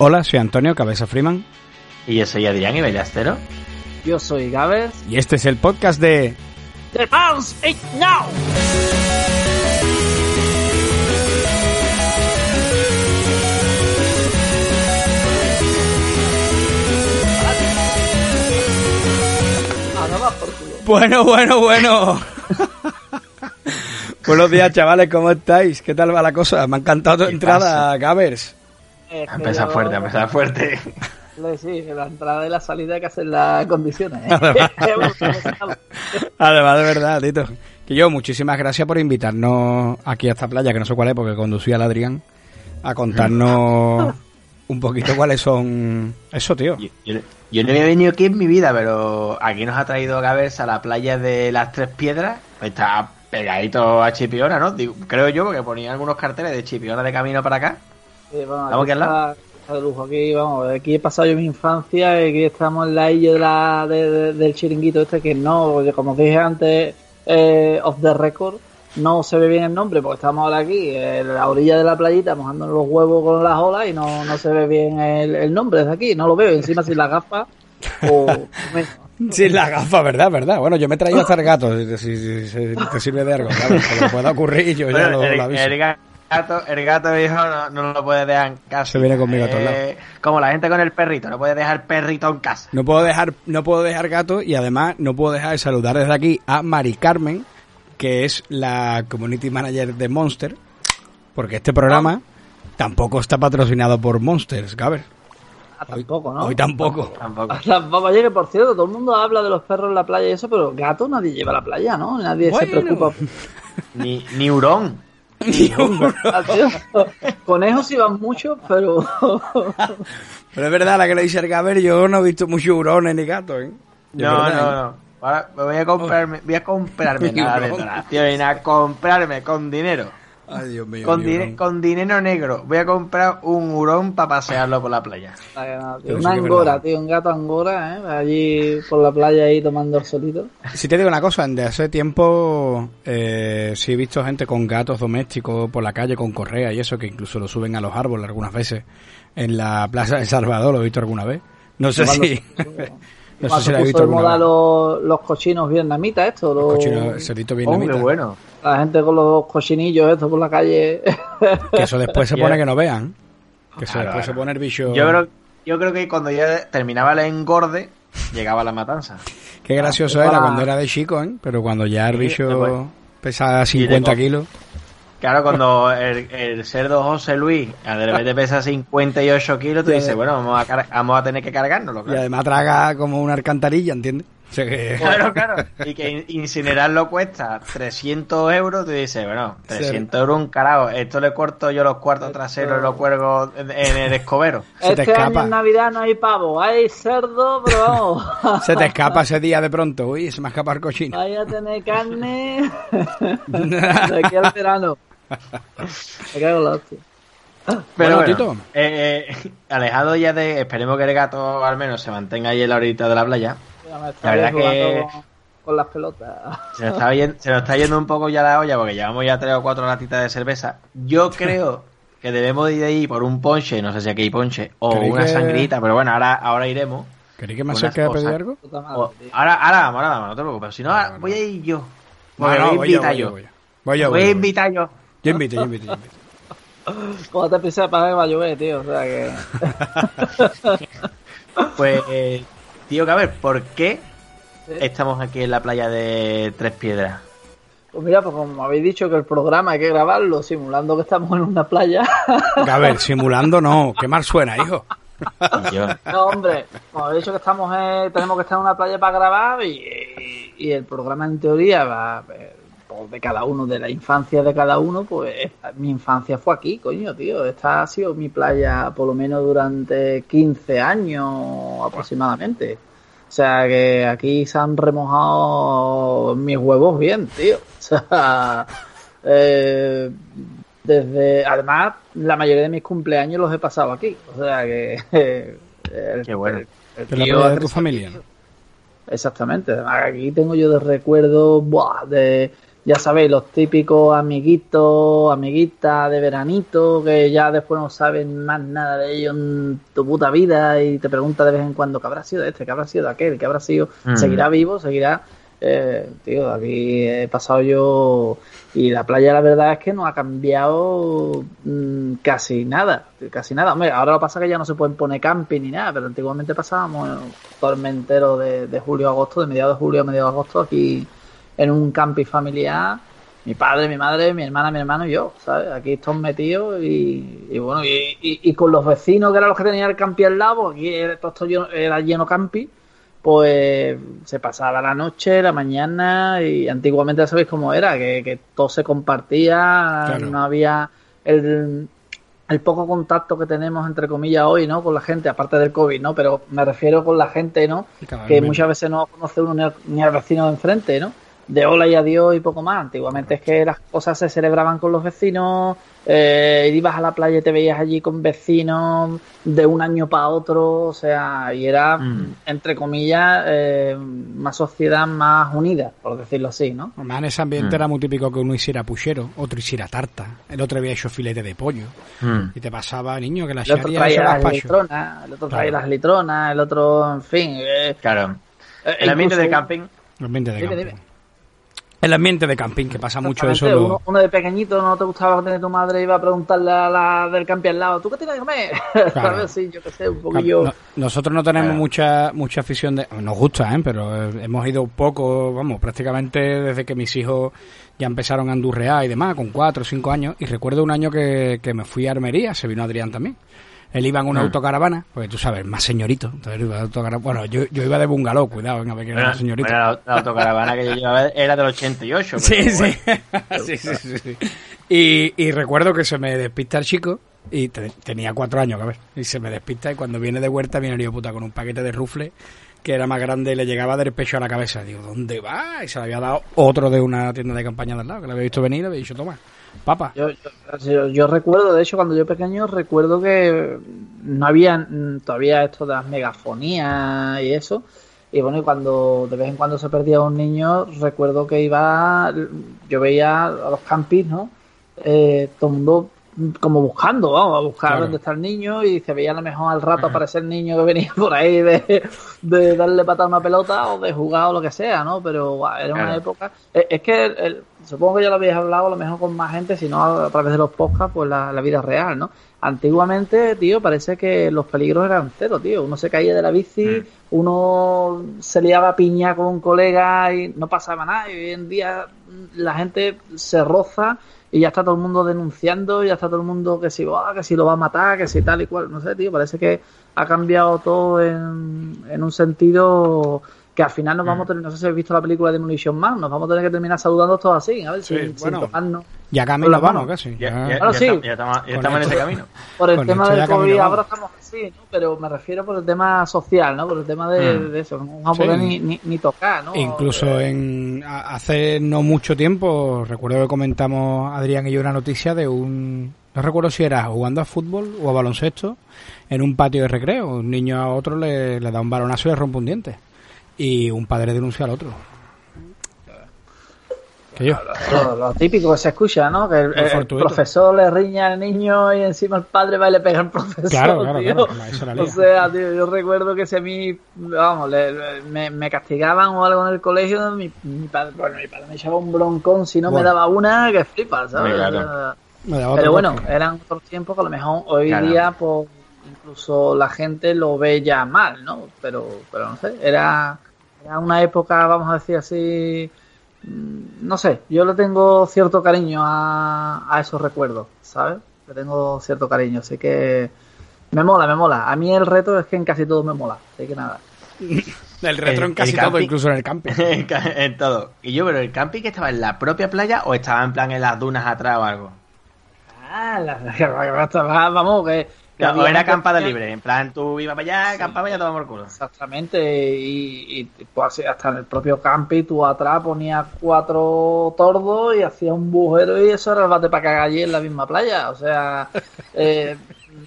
Hola, soy Antonio Cabeza Freeman. Y yo soy Adrián y Bellastero. Yo soy Gabes. Y este es el podcast de... The Bounce It Now. Bueno, bueno, bueno. Buenos días, chavales, ¿cómo estáis? ¿Qué tal va la cosa? Me ha encantado tu entrada, Gabers. Ha empezado fuerte, ha empezado fuerte. Sí, la entrada y la salida hay que hacer las condiciones. Además, de verdad, Tito. Que yo, muchísimas gracias por invitarnos aquí a esta playa, que no sé cuál es, porque conducía al Adrián, a contarnos un poquito cuáles son... Eso, tío. Yo, no había venido aquí en mi vida, pero aquí nos ha traído Gabers a la playa de las Tres Piedras. Está pegadito a Chipiona, ¿no? creo yo, porque ponía algunos carteles de Chipiona de camino para acá. Sí, bueno, aquí al lado. De lujo. Aquí, vamos, aquí he pasado yo mi infancia y aquí estamos en la isla de la, de, del chiringuito este que no, como dije antes, eh, off the record, no se ve bien el nombre porque estamos ahora aquí en la orilla de la playita mojando los huevos con las olas y no, no se ve bien el, el nombre desde aquí, no lo veo, encima sin las gafas o... Sin la gafa, ¿verdad? ¿Verdad? Bueno, yo me he traído a hacer gatos, si, si, si, te sirve de algo, claro, que lo pueda ocurrir, yo ya lo, el, lo aviso. El gato, el gato dijo no, no lo puede dejar en casa. Se viene conmigo a todos lados. Eh, como la gente con el perrito, no puede dejar perrito en casa. No puedo dejar, no puedo dejar gato y además no puedo dejar de saludar desde aquí a Mari Carmen, que es la community manager de Monster, porque este programa tampoco está patrocinado por Monsters, Gaber. Ah, tampoco, ¿no? Hoy tampoco. Tampoco. Tampoco. Oye, que por cierto, todo el mundo habla de los perros en la playa y eso, pero gato nadie lleva a la playa, ¿no? Nadie Bueno. se preocupa. Ni, ni hurón. Conejos iban mucho, pero. Pero es verdad la que le dice el Gaber, yo no he visto muchos hurones ni gatos, ¿eh? No, verdad, no, ¿eh? no. Ahora me voy a comprarme, voy a comprarme nada de donación, a comprarme con dinero. Ay, Dios mío. Con, dinero negro. Voy a comprar un hurón para pasearlo por la playa. Ay, no, tío, Pero sí Una angora, verdad. tío, un gato angora, ¿eh? Allí por la playa ahí tomando el solito. Si te digo una cosa, de hace tiempo eh, sí he visto gente con gatos domésticos por la calle con correa y eso, que incluso lo suben a los árboles algunas veces. En la Plaza de Salvador lo he visto alguna vez. No sé si... no sé si lo he visto de moda los, los cochinos vietnamitas, esto, los, Cochino, el cerdito vietnamita. qué bueno. la gente con los cochinillos estos por la calle. Que eso después se pone que no vean. Que eso Claro, después se claro. pone el bicho... Yo creo, yo creo que cuando ya terminaba el engorde, llegaba la matanza. Qué gracioso Ah, era ah. cuando era de chico, ¿eh? Pero cuando ya el Sí, bicho después. pesa 50 después- kilos... Claro, cuando el, el cerdo José Luis de repente pesa 58 kilos, tú dices, bueno, vamos a, car- vamos a tener que cargárnoslo. Y Claro, además traga como una alcantarilla, ¿entiendes? O sea que... claro. claro. Y que in- incinerarlo cuesta 300 euros, tú dices, bueno, 300 euros un carajo. Esto le corto yo los cuartos traseros y lo cuelgo en, el escobero. Se te este año en Navidad no hay pavo, hay cerdo, pero vamos. Se te escapa ese día de pronto. Uy, se me escapa el cochino. Vaya a tener carne de aquí al verano. Me cago en la hostia. Pero Bueno, bueno, Tito. eh, eh, alejado ya de, esperemos que el gato al menos se mantenga ahí en la orillita de la playa. La verdad que- con, con las pelotas. Se nos, está yendo, se nos está yendo un poco ya la olla porque llevamos ya tres o cuatro latitas de cerveza. Yo creo que debemos ir ahí por un ponche, no sé si aquí hay ponche, o ¿Creéis una que- sangrita, pero bueno, ahora, ahora iremos. ¿Queréis que me acerque a pedir algo? O- ahora, ahora vamos, ahora vamos, no te preocupes. Si no, bueno. voy a ir yo. No, voy a voy yo, invitar yo, voy a invitar yo. Yo invito, yo invito, yo invito. Como te pise para que va a llover, tío. O sea que. Pues, eh, tío, que a ver, ¿por qué Sí. estamos aquí en la playa de Tres Piedras? Pues mira, pues como habéis dicho que el programa hay que grabarlo simulando que estamos en una playa. A ver, simulando no. Qué mal suena, hijo. No, hombre, como habéis dicho que estamos eh, tenemos que estar en una playa para grabar y, y el programa en teoría va eh, de cada uno, de la infancia de cada uno, pues mi infancia fue aquí, coño, tío. Esta ha sido mi playa por lo menos durante 15 años aproximadamente. O sea que aquí se han remojado mis huevos bien, tío. O sea, eh, desde, además, la mayoría de mis cumpleaños los he pasado aquí. O sea que. el- Qué bueno. el- el Es la tío playa de ha tu familia. ¿no? Exactamente. Además, Aquí tengo yo de recuerdos buah, de, ya sabéis, los típicos amiguitos, amiguitas de veranito, que ya después no saben más nada de ellos en tu puta vida y te pregunta de vez en cuando qué habrá sido de este, qué habrá sido de aquel, qué habrá sido, Mm. seguirá vivo, seguirá... Eh, tío, aquí he pasado yo y la playa la verdad es que no ha cambiado mm, casi nada, casi nada. Hombre, ahora lo que pasa que ya no se pueden poner camping ni nada, pero antiguamente pasábamos todo el mes entero de, de julio a agosto, de mediados de julio a mediados de agosto aquí en un camping familiar. Mi padre, mi madre, mi hermana, mi hermano y yo, ¿sabes? Aquí todos metidos y, y bueno, y, y- y con los vecinos que eran los que tenían el campi al lado, aquí todo esto lleno- era lleno campi, pues se pasaba la noche, la mañana y antiguamente ya sabéis cómo era, que, que todo se compartía, Claro. no había el, el poco contacto que tenemos entre comillas hoy, ¿no? Con la gente, aparte del COVID, ¿no? Pero me refiero con la gente, ¿no? Que muchas veces no conoce uno ni al, ni al vecino de enfrente, ¿no? De hola y adiós y poco más. Antiguamente es que las cosas se celebraban con los vecinos, eh, ibas a la playa y te veías allí con vecinos de un año para otro, o sea, y era, Mm. entre comillas, eh, una sociedad más unida, por decirlo así, ¿no? Además, en ese ambiente Mm. era muy típico que uno hiciera puchero, otro hiciera tarta, el otro había hecho filete de pollo. Mm. Y te pasaba, niño, que la El otro traía las litronas, el otro traía Claro. las litronas, el otro, en fin. eh, Claro. eh, El ambiente incluso- de camping. El ambiente de Dime, camping. dime. El ambiente de camping, que pasa mucho eso. Lo- Uno, uno de pequeñito no te gustaba tener tu madre iba a preguntarle a la del campi al lado, ¿tú qué tienes que comer? Claro. ¿Sabes? Sí, yo qué sé, un poquillo. No- nosotros no tenemos Claro. mucha mucha afición de nos gusta ¿eh? pero eh, hemos ido poco vamos prácticamente desde que mis hijos ya empezaron a andurrear y demás con cuatro o cinco años y recuerdo un año que, que me fui a Armería se vino Adrián también él iba en una Mm. autocaravana porque tú sabes más señorito entonces iba de autocaravana. bueno yo, yo iba de bungalow cuidado venga que era más señorito la, la autocaravana que yo llevaba era del 88. pero Sí, bueno. sí. sí, sí, sí, sí. Y, y recuerdo que se me despista el chico y te- tenía cuatro años, ver, y se me despista y cuando viene de vuelta viene el hijo puta con un paquete de rufle que era más grande y le llegaba del pecho a la cabeza. Digo, ¿dónde va? Y se le había dado otro de una tienda de campaña de al lado, que le había visto venir y le había dicho, toma, papa. Yo, yo, yo- recuerdo, de hecho, cuando yo pequeño, recuerdo que no había mm, todavía esto de las megafonías y eso. Y bueno, y cuando de vez en cuando se perdía un niño, recuerdo que iba, yo veía a los campis, ¿no? Eh, todo el mundo como buscando, vamos, a buscar Claro. dónde está el niño y se veía a lo mejor al rato aparecer el niño que venía por ahí de, de darle patada a una pelota o de jugar o lo que sea, ¿no? Pero era una Claro. época... Es, es que el- el- supongo que ya lo habéis hablado a lo mejor con más gente, si no a, a través de los podcasts, pues la, la vida real, ¿no? Antiguamente, tío, parece que los peligros eran cero, tío. Uno se caía de la bici, Mm. uno se liaba a piña con un colega y no pasaba nada. Y hoy en día mm, la gente se roza y ya está todo el mundo denunciando, ya está todo el mundo que si, "Ah, que si lo va a matar, que si tal y cual. No sé, tío, parece que ha cambiado todo en, en un sentido que al final nos vamos a tener, no sé si habéis visto la película de Demolition Man, nos vamos a tener que terminar saludando todos así, a ver, Sí, sin, sin bueno. tocarnos. Ya camino manos. casi. Ya, ya. ya- Claro, ya sí. estamos, ya estamos- ya Con estamos en ese camino. Por el Con tema del COVID ahora estamos así, ¿no? pero me refiero por el tema social, ¿no? Por el tema de, Mm. de eso, no vamos a poder Sí. ni, ni, ni tocar, ¿no? Incluso en hace no mucho tiempo, recuerdo que comentamos Adrián y yo una noticia de un, no recuerdo si era jugando a fútbol o a baloncesto, en un patio de recreo. Un niño a otro le, le da un balonazo y le rompe un diente. Y un padre denuncia al otro. Que yo. Lo, lo típico que se escucha, ¿no? Que el, profesor le riña al niño y encima el padre va y le pega al profesor. Claro, claro, tío. claro. Eso la lía. O sea, tío, yo recuerdo que si a mí, vamos, le- le- me, me castigaban o algo en el colegio, mi, mi padre, bueno, mi padre me echaba un broncón si no me daba una, que flipas, ¿sabes? Claro. Pero bueno, eran otros tiempos que a lo mejor hoy Claro. día, pues, incluso la gente lo ve ya mal, ¿no? Pero, pero no sé, era, era una época, vamos a decir así, mm, no sé, yo le tengo cierto cariño a, a esos recuerdos, ¿sabes? Le tengo cierto cariño, así que me mola, me mola. A mí el reto es que en casi todo me mola, así que nada. El retro en casi todo, incluso en el camping. en todo. Y yo, pero el camping que estaba en la propia playa o estaba en plan en las dunas atrás o algo. Ah, la, vamos, que... o era acampada libre. En plan, tú ibas para allá, acampabas y ya tomamos el culo. Exactamente, y, y pues, así, hasta en el propio campi tú atrás ponías cuatro tordos y hacías un bujero y eso era el bate para cagar allí en la misma playa. O sea, eh,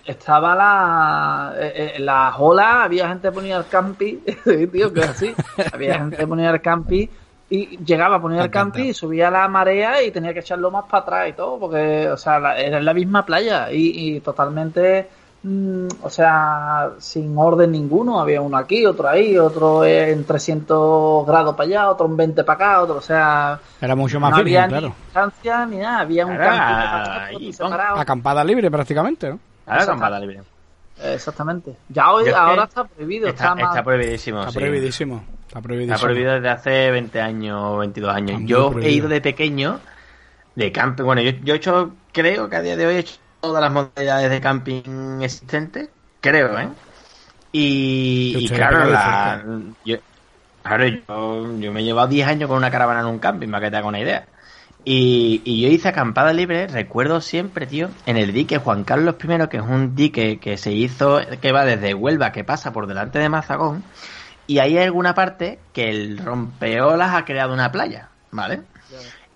estaba la, eh, eh, las olas, había gente que ponía el campi, sí, tío, que así, había gente que ponía el campi y llegaba a poner el encanta. y subía la marea y tenía que echarlo más para atrás y todo, porque, o sea, la- era en la misma playa y, y totalmente, mm, o sea, sin orden ninguno. Había uno aquí, otro ahí, otro en 300 grados para allá, otro en 20 para acá, otro, o sea, Era mucho más no había claro. ni distancia ni nada, había un otro pon- separado. Acampada libre prácticamente, ¿no? Acampada libre. Exactamente. Ya hoy, Yo ahora está prohibido, está, Está, más- está prohibidísimo. Está sí. prohibidísimo. Está prohibidísimo. Está prohibido desde hace 20 años o 22 años. Yo he ido de pequeño de camping. Bueno, yo, yo he hecho, creo que a día de hoy he hecho todas las modalidades de camping existentes. Creo, ¿eh? Y, claro, la, yo, claro yo, yo me he llevado 10 años con una caravana en un camping, para que te haga una idea. Y, y yo hice acampada libre, recuerdo siempre, tío, en el dique Juan Carlos I, que es un dique que se hizo, que va desde Huelva, que pasa por delante de Mazagón, y ahí hay alguna parte que el rompeolas ha creado una playa, ¿vale?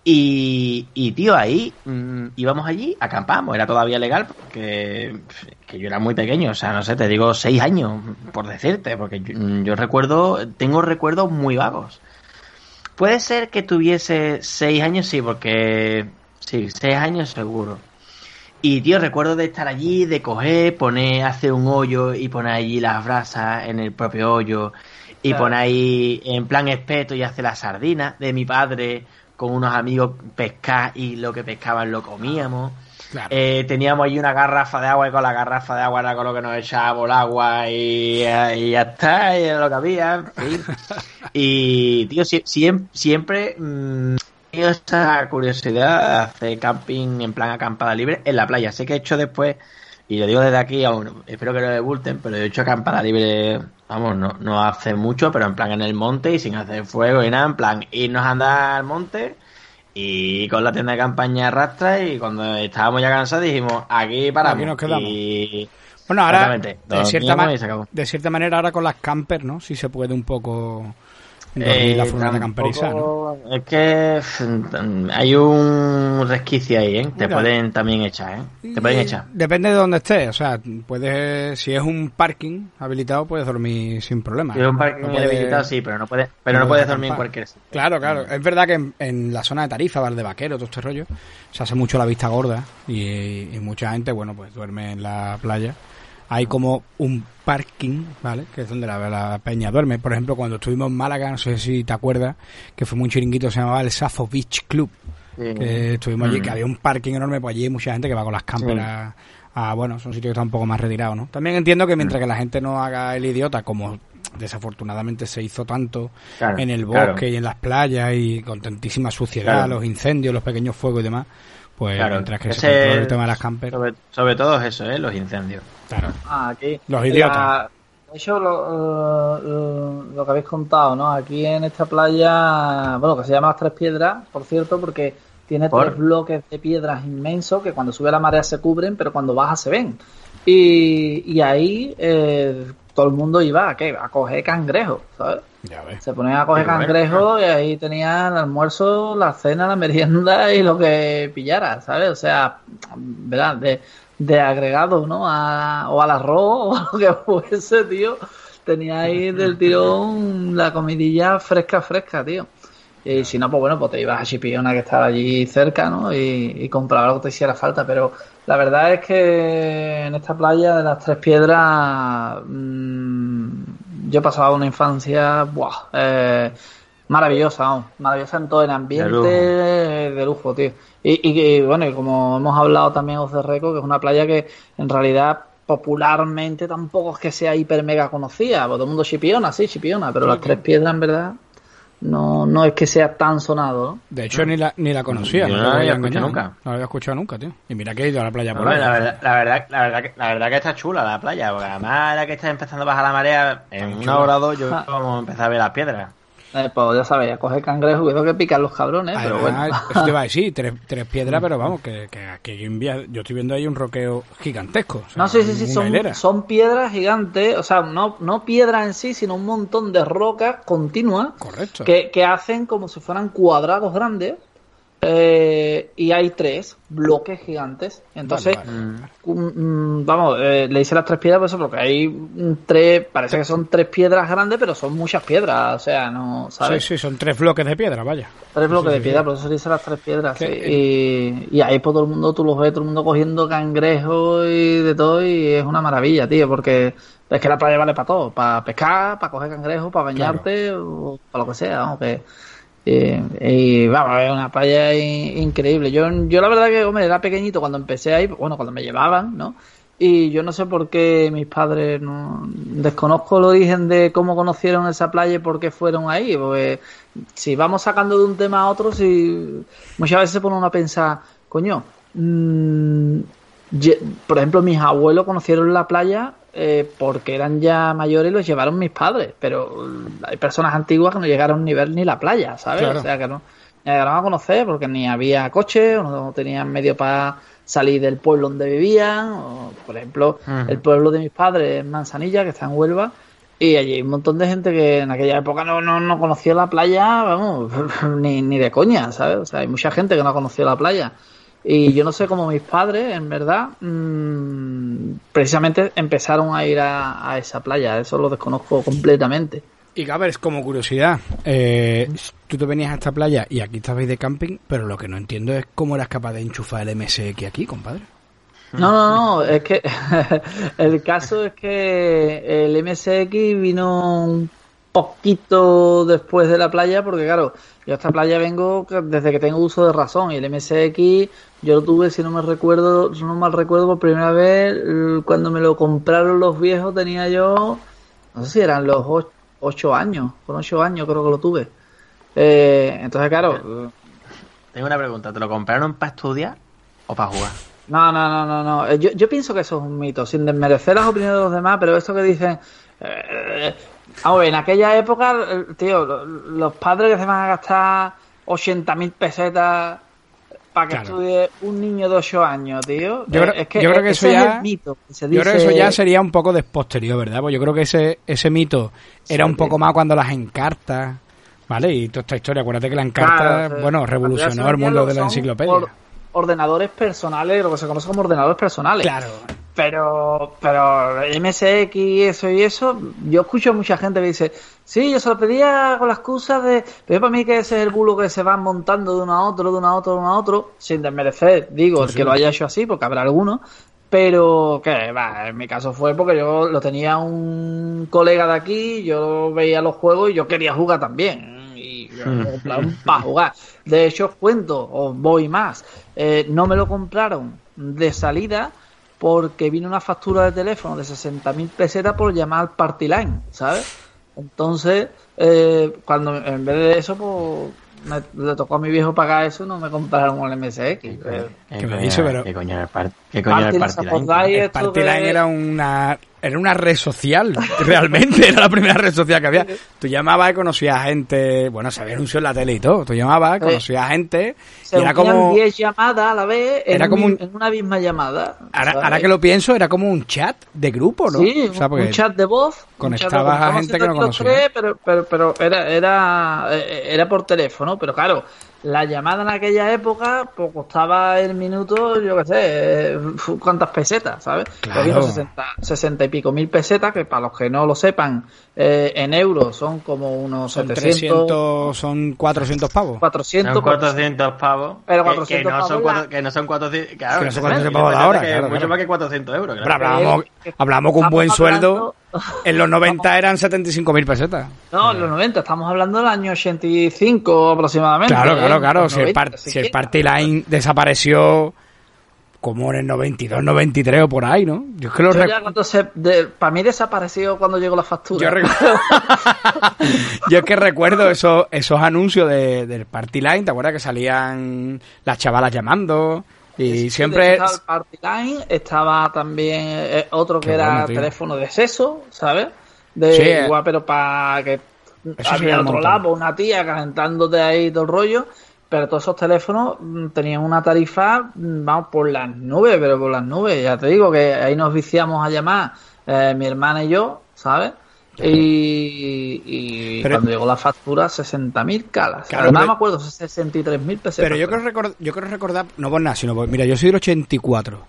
Y, y tío, ahí mm, íbamos allí, acampamos, era todavía legal, porque que yo era muy pequeño, o sea, no sé, te digo seis años, por decirte, porque yo, yo recuerdo, tengo recuerdos muy vagos. Puede ser que tuviese seis años, sí, porque sí, seis años seguro. Y tío, recuerdo de estar allí, de coger, poner, hacer un hoyo y poner allí las brasas en el propio hoyo. Y Claro. poner ahí en plan espeto y hacer la sardina de mi padre con unos amigos pescar y lo que pescaban lo comíamos. Claro. Eh, teníamos allí una garrafa de agua y con la garrafa de agua era con lo que nos echábamos el agua y, eh, y ya está, y era lo que había. y, tío, sie- siem- siempre mm, he tenido esa curiosidad de hacer camping en plan acampada libre en la playa. Sé que he hecho después, y lo digo desde aquí, aún, espero que no me bulten, pero he hecho acampada libre, vamos, no, no hace mucho, pero en plan en el monte y sin hacer fuego y nada, en plan irnos a andar al monte y con la tienda de campaña arrastra y cuando estábamos ya cansados dijimos, aquí paramos. Aquí nos quedamos. Y... Bueno, ahora, de cierta, de cierta manera, ahora con las camper, ¿no? Si se puede un poco Eh, la furgoneta. Es que pff, hay un resquicio ahí, ¿eh? Te Mira. pueden también echar, ¿eh? Te pueden echar. Depende de dónde estés, o sea, puedes, si es un parking habilitado, puedes dormir sin problema. Si es un No puedes- habilitado, sí, pero no puedes, pero no no puedes dormir en cualquier sitio. Claro, claro. Es verdad que en, en la zona de Tarifa, Val de Vaquero, todo este rollo, se hace mucho la vista gorda y, y mucha gente, bueno, pues duerme en la playa. Hay como un parking, ¿vale? Que es donde la, la peña duerme. Por ejemplo, cuando estuvimos en Málaga, no sé si te acuerdas, que fue un chiringuito se llamaba el Safo Beach Club. Sí. Que estuvimos allí, Mm. que había un parking enorme, pues allí hay mucha gente que va con las camper Sí. a, a, bueno, son sitios que están un poco más retirados, ¿no? También entiendo que mientras que la gente no haga el idiota, como desafortunadamente se hizo tanto Claro, en el bosque claro. y en las playas y con tantísima suciedad, Claro. los incendios, los pequeños fuegos y demás, pues Claro, mientras que se el tema de las camper, Sobre, sobre todo es eso, ¿eh? Los incendios. Claro. Ah, aquí. Los idiotas. La- de hecho, lo, lo- lo que habéis contado, ¿no? Aquí en esta playa, bueno, que se llama Las Tres Piedras, por cierto, porque tiene ¿Por? tres bloques de piedras inmensos que cuando sube la marea se cubren, pero cuando baja se ven. Y, y ahí eh, todo el mundo iba a, ¿qué? a coger cangrejos, ¿sabes? Ya ves. Se ponían a coger cangrejos y ahí tenían el almuerzo, la cena, la merienda y lo que pillara, ¿sabes? O sea, ¿verdad? De, de agregado, ¿no? A, o al arroz o a lo que fuese, tío. Tenía ahí del tirón la comidilla fresca, fresca, tío. Y si no, pues bueno, pues te ibas a Chipiona que estaba allí cerca, ¿no? Y, y compraba lo que te hiciera falta. Pero la verdad es que en esta playa de las Tres Piedras mm, yo he pasado una infancia buah, eh, maravillosa, vamos, maravillosa en todo el ambiente De lujo. de lujo, tío. Y, y, y, bueno, y como hemos hablado también os de Reco, que es una playa que en realidad popularmente tampoco es que sea hiper mega conocida, porque todo el mundo Chipiona, sí, Chipiona, pero las Tres Piedras en verdad no, no es que sea tan sonado, ¿no? De hecho, ni la, ni la conocía. Yo no la había escuchado nunca. No la había escuchado nunca, tío. Y mira que he ido a la playa por ahí. la, verdad, la, verdad, la, verdad que, la verdad que está chula la playa, porque además ahora que está empezando a bajar la marea, en una hora o dos yo Ah. vamos a empezar a ver las piedras. Eh, pues ya sabéis, a coger cangrejo, cuidado que pican los cabrones, pero bueno. Además, iba a decir, tres, tres piedras, pero vamos, que, que aquí yo estoy viendo ahí un roqueo gigantesco. o sea, No, sí, sí, sí, hilera. son, son piedras gigantes, o sea, no, no piedras en sí, sino un montón de rocas continuas Correcto. que, que hacen como si fueran cuadrados grandes, eh, y hay tres bloques gigantes. Entonces, Vale, mm, mm, vamos, eh, le hice las tres piedras por eso, porque hay tres, parece que son tres piedras grandes, pero son muchas piedras, o sea, no, Sí, ¿sabes? sí, son tres bloques de piedra, vaya. Tres bloques Sí, de sí, piedra, sí. por eso le hice las tres piedras. Sí. Y, y ahí por todo el mundo, tú los ves, todo el mundo cogiendo cangrejos y de todo, y es una maravilla, tío, porque es que la playa vale para todo, para pescar, para coger cangrejos, para bañarte, o para lo que sea, vamos, que... Y, y, vamos, es una playa in- increíble. Yo, yo la verdad que, hombre, era pequeñito cuando empecé ahí, bueno, cuando me llevaban, ¿no? Y yo no sé por qué mis padres no desconozco el origen de cómo conocieron esa playa y por qué fueron ahí. Porque si vamos sacando de un tema a otro, si muchas veces se pone uno a pensar, coño, mm, por ejemplo, mis abuelos conocieron la playa eh, porque eran ya mayores y los llevaron mis padres, pero hay personas antiguas que no llegaron ni ver ni la playa, ¿sabes? Claro. O sea, que no llegaron a conocer porque ni había coche, o no tenían medio para salir del pueblo donde vivían, o, por ejemplo, el pueblo de mis padres es Manzanilla, que está en Huelva, y allí hay un montón de gente que en aquella época no, no, no conocía la playa, vamos, ni, ni de coña, ¿sabes? O sea, hay mucha gente que no conoció la playa. Y yo no sé cómo mis padres, en verdad, mm, precisamente empezaron a ir a, a esa playa. Eso lo desconozco completamente. Y Gabers, como curiosidad, eh, tú te venías a esta playa y aquí estabais de camping, pero lo que no entiendo es cómo eras capaz de enchufar el MSX aquí, compadre. No, no, no, es que el caso es que el MSX vino poquito después de la playa, porque claro, yo a esta playa vengo desde que tengo uso de razón y el MSX yo lo tuve, si no me recuerdo, si no mal recuerdo, por primera vez cuando me lo compraron los viejos tenía yo, no sé si eran los och- ocho años, con ocho años creo que lo tuve. Eh, entonces claro, Tengo una pregunta, ¿te lo compraron para estudiar o para jugar? No, no, no, no, no. Eh, Yo, yo pienso que eso es un mito, sin desmerecer las opiniones de los demás, pero esto que dicen. Eh, vamos en aquella época, eh, tío, lo- los padres que se van a gastar 80.000 pesetas para que Claro. estudie un niño de 8 años, tío. Yo creo- Eh, es que, yo creo que ese eso es ya- mito. que se Yo creo que eso ya sería un poco de posterior, ¿verdad? Pues yo creo que ese, ese mito era Sí, un poco más cuando las encartas, ¿vale? Y toda esta historia, acuérdate que la encarta, Claro, bueno, revolucionó el mundo de la enciclopedia. or- ordenadores personales, lo que se conoce como ordenadores personales. Claro. Pero, pero MSX y eso y eso, yo escucho a mucha gente que dice, sí, yo se lo pedía con la excusa de, pero para mí que ese es el bulo que se van montando de uno a otro, de uno a otro, de uno a otro, sin desmerecer, digo, el que sí. lo haya hecho así, porque habrá algunos, pero que va, en mi caso fue porque yo lo tenía un colega de aquí, yo veía los juegos y yo quería jugar también. Y yo me compraron para jugar. De hecho, os cuento, os voy más. Eh, no me lo compraron de salida porque vino una factura de teléfono de 60.000 pesetas por llamar al Party Line, ¿sabes? Entonces, eh, cuando en vez de eso, pues me- le tocó a mi viejo pagar eso, no me compraron un MSX. ¿Qué, Eh, ¿Qué me dice, pero- ¿Qué coño era el, par- qué coño era el era una, era una red social, realmente, era la primera red social que había. Tú llamabas y conocías gente, bueno, se había anunciado en la tele y todo, tú llamabas, conocías gente, Se y era como... 10 llamadas a la vez en, Era como un- en una misma llamada. Ahora, ahora que lo pienso, era como un chat de grupo, ¿no? Sí, O sea, un chat de voz. conectabas a gente que no conocías. tres, pero, pero, pero era, era, eh, era por teléfono, pero claro, la llamada en aquella época pues costaba el minuto, yo qué sé, eh, cuántas pesetas, ¿sabes? Claro. Yo vino 60, 60 y pico mil pesetas, que para los que no lo sepan, eh, en euros son como unos son 700, 300, son 400 pavos. 400, Son 400 pavos. Pero que- 400 que, no son pavos cuatro- la- que no son 400. Claro, Que no son exactamente, 400 pavos la hora, que claro, Mucho claro. más que 400 euros. Pero claro. hablábamos, Eh, hablábamos con estamos buen sueldo. hablando- En los 90 eran 75.000 pesetas. No, en los 90, estamos hablando del año 85 aproximadamente. Claro, ¿eh? claro, claro. Si el, 90, par- si el. Party Line desapareció como en el 92, 93 o por ahí, ¿no? Yo es que lo Yo rec- ya cuando se, de- para mí desapareció cuando llegó la factura. Yo, recu- Yo es que recuerdo esos, esos anuncios de, del Party Line, ¿te acuerdas que salían las chavalas llamando? Y siempre... Estaba el Party Line, estaba también eh, otro que Qué era bueno, teléfono de sexo, ¿sabes? De Sí, eh. igual, pero para que Eso había otro lado, una tía calentándote ahí todo el rollo. Pero todos esos teléfonos mm, tenían una tarifa, mm, vamos, por las nubes, pero por las nubes. Ya te digo que ahí nos viciamos a llamar eh, mi hermana y yo, ¿sabes? Y, y Pero- cuando llegó la factura, 60.000 calas. Claro, Además pero- me acuerdo, 63.000 pesetas. Pero yo creo, recordar, yo creo recordar, no por nada, sino por, mira, yo soy del 84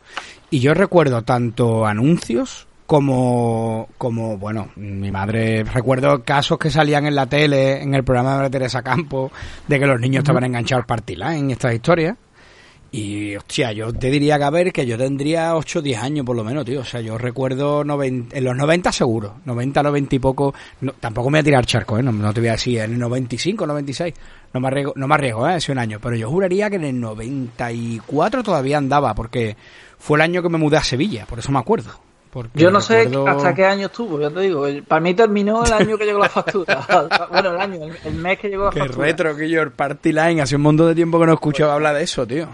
y yo recuerdo tanto anuncios como, como, bueno, mi madre, recuerdo casos que salían en la tele, en el programa de Teresa Campo, de que los niños estaban enganchados al Partilá en estas historias. Y, hostia, yo te diría que a ver, que yo tendría 8 o 10 años por lo menos, tío. O sea, yo recuerdo noven- en los 90 seguro, 90, 90 y poco. No, tampoco me voy a tirar charco, ¿eh? No, no te voy a decir, en el 95, 96. No me arriesgo, no me arriesgo, ¿eh? Hace un año. Pero yo juraría que en el 94 todavía andaba, porque fue el año que me mudé a Sevilla, por eso me acuerdo. Porque Yo no sé hasta qué año estuvo, ya te digo. el- Para mí terminó el año que llegó la factura. bueno, el año, el, el mes que llegó la Qué factura. retro, que yo, el Party Line. Hace un montón de tiempo que no escuchaba hablar de eso, tío.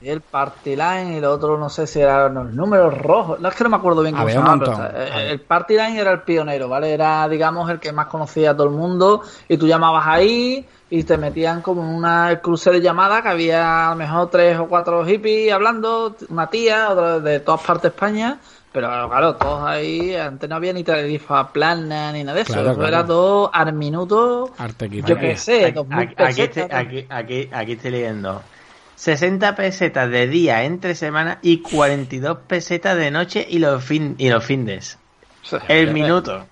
Y el Party Line y el otro no sé si eran los números rojos. No es que no me acuerdo bien cómo se llamaba. eh, el Party Line era el pionero, ¿vale? Era, digamos, el que más conocía a todo el mundo. Y tú llamabas ahí y te metían como en una cruce de llamada que había a lo mejor tres o cuatro hippies hablando, una tía, otra de todas partes de España. Pero claro, todos ahí, antes no había ni tarifa plana ni nada de eso. Claro, Eso claro. era todo al minuto, Arte yo qué sé, Aquí, aquí- aquí pesetas. estoy, aquí, aquí, aquí estoy leyendo. 60 pesetas de día entre semana y 42 pesetas de noche y los fin y los findes. El Ya minuto.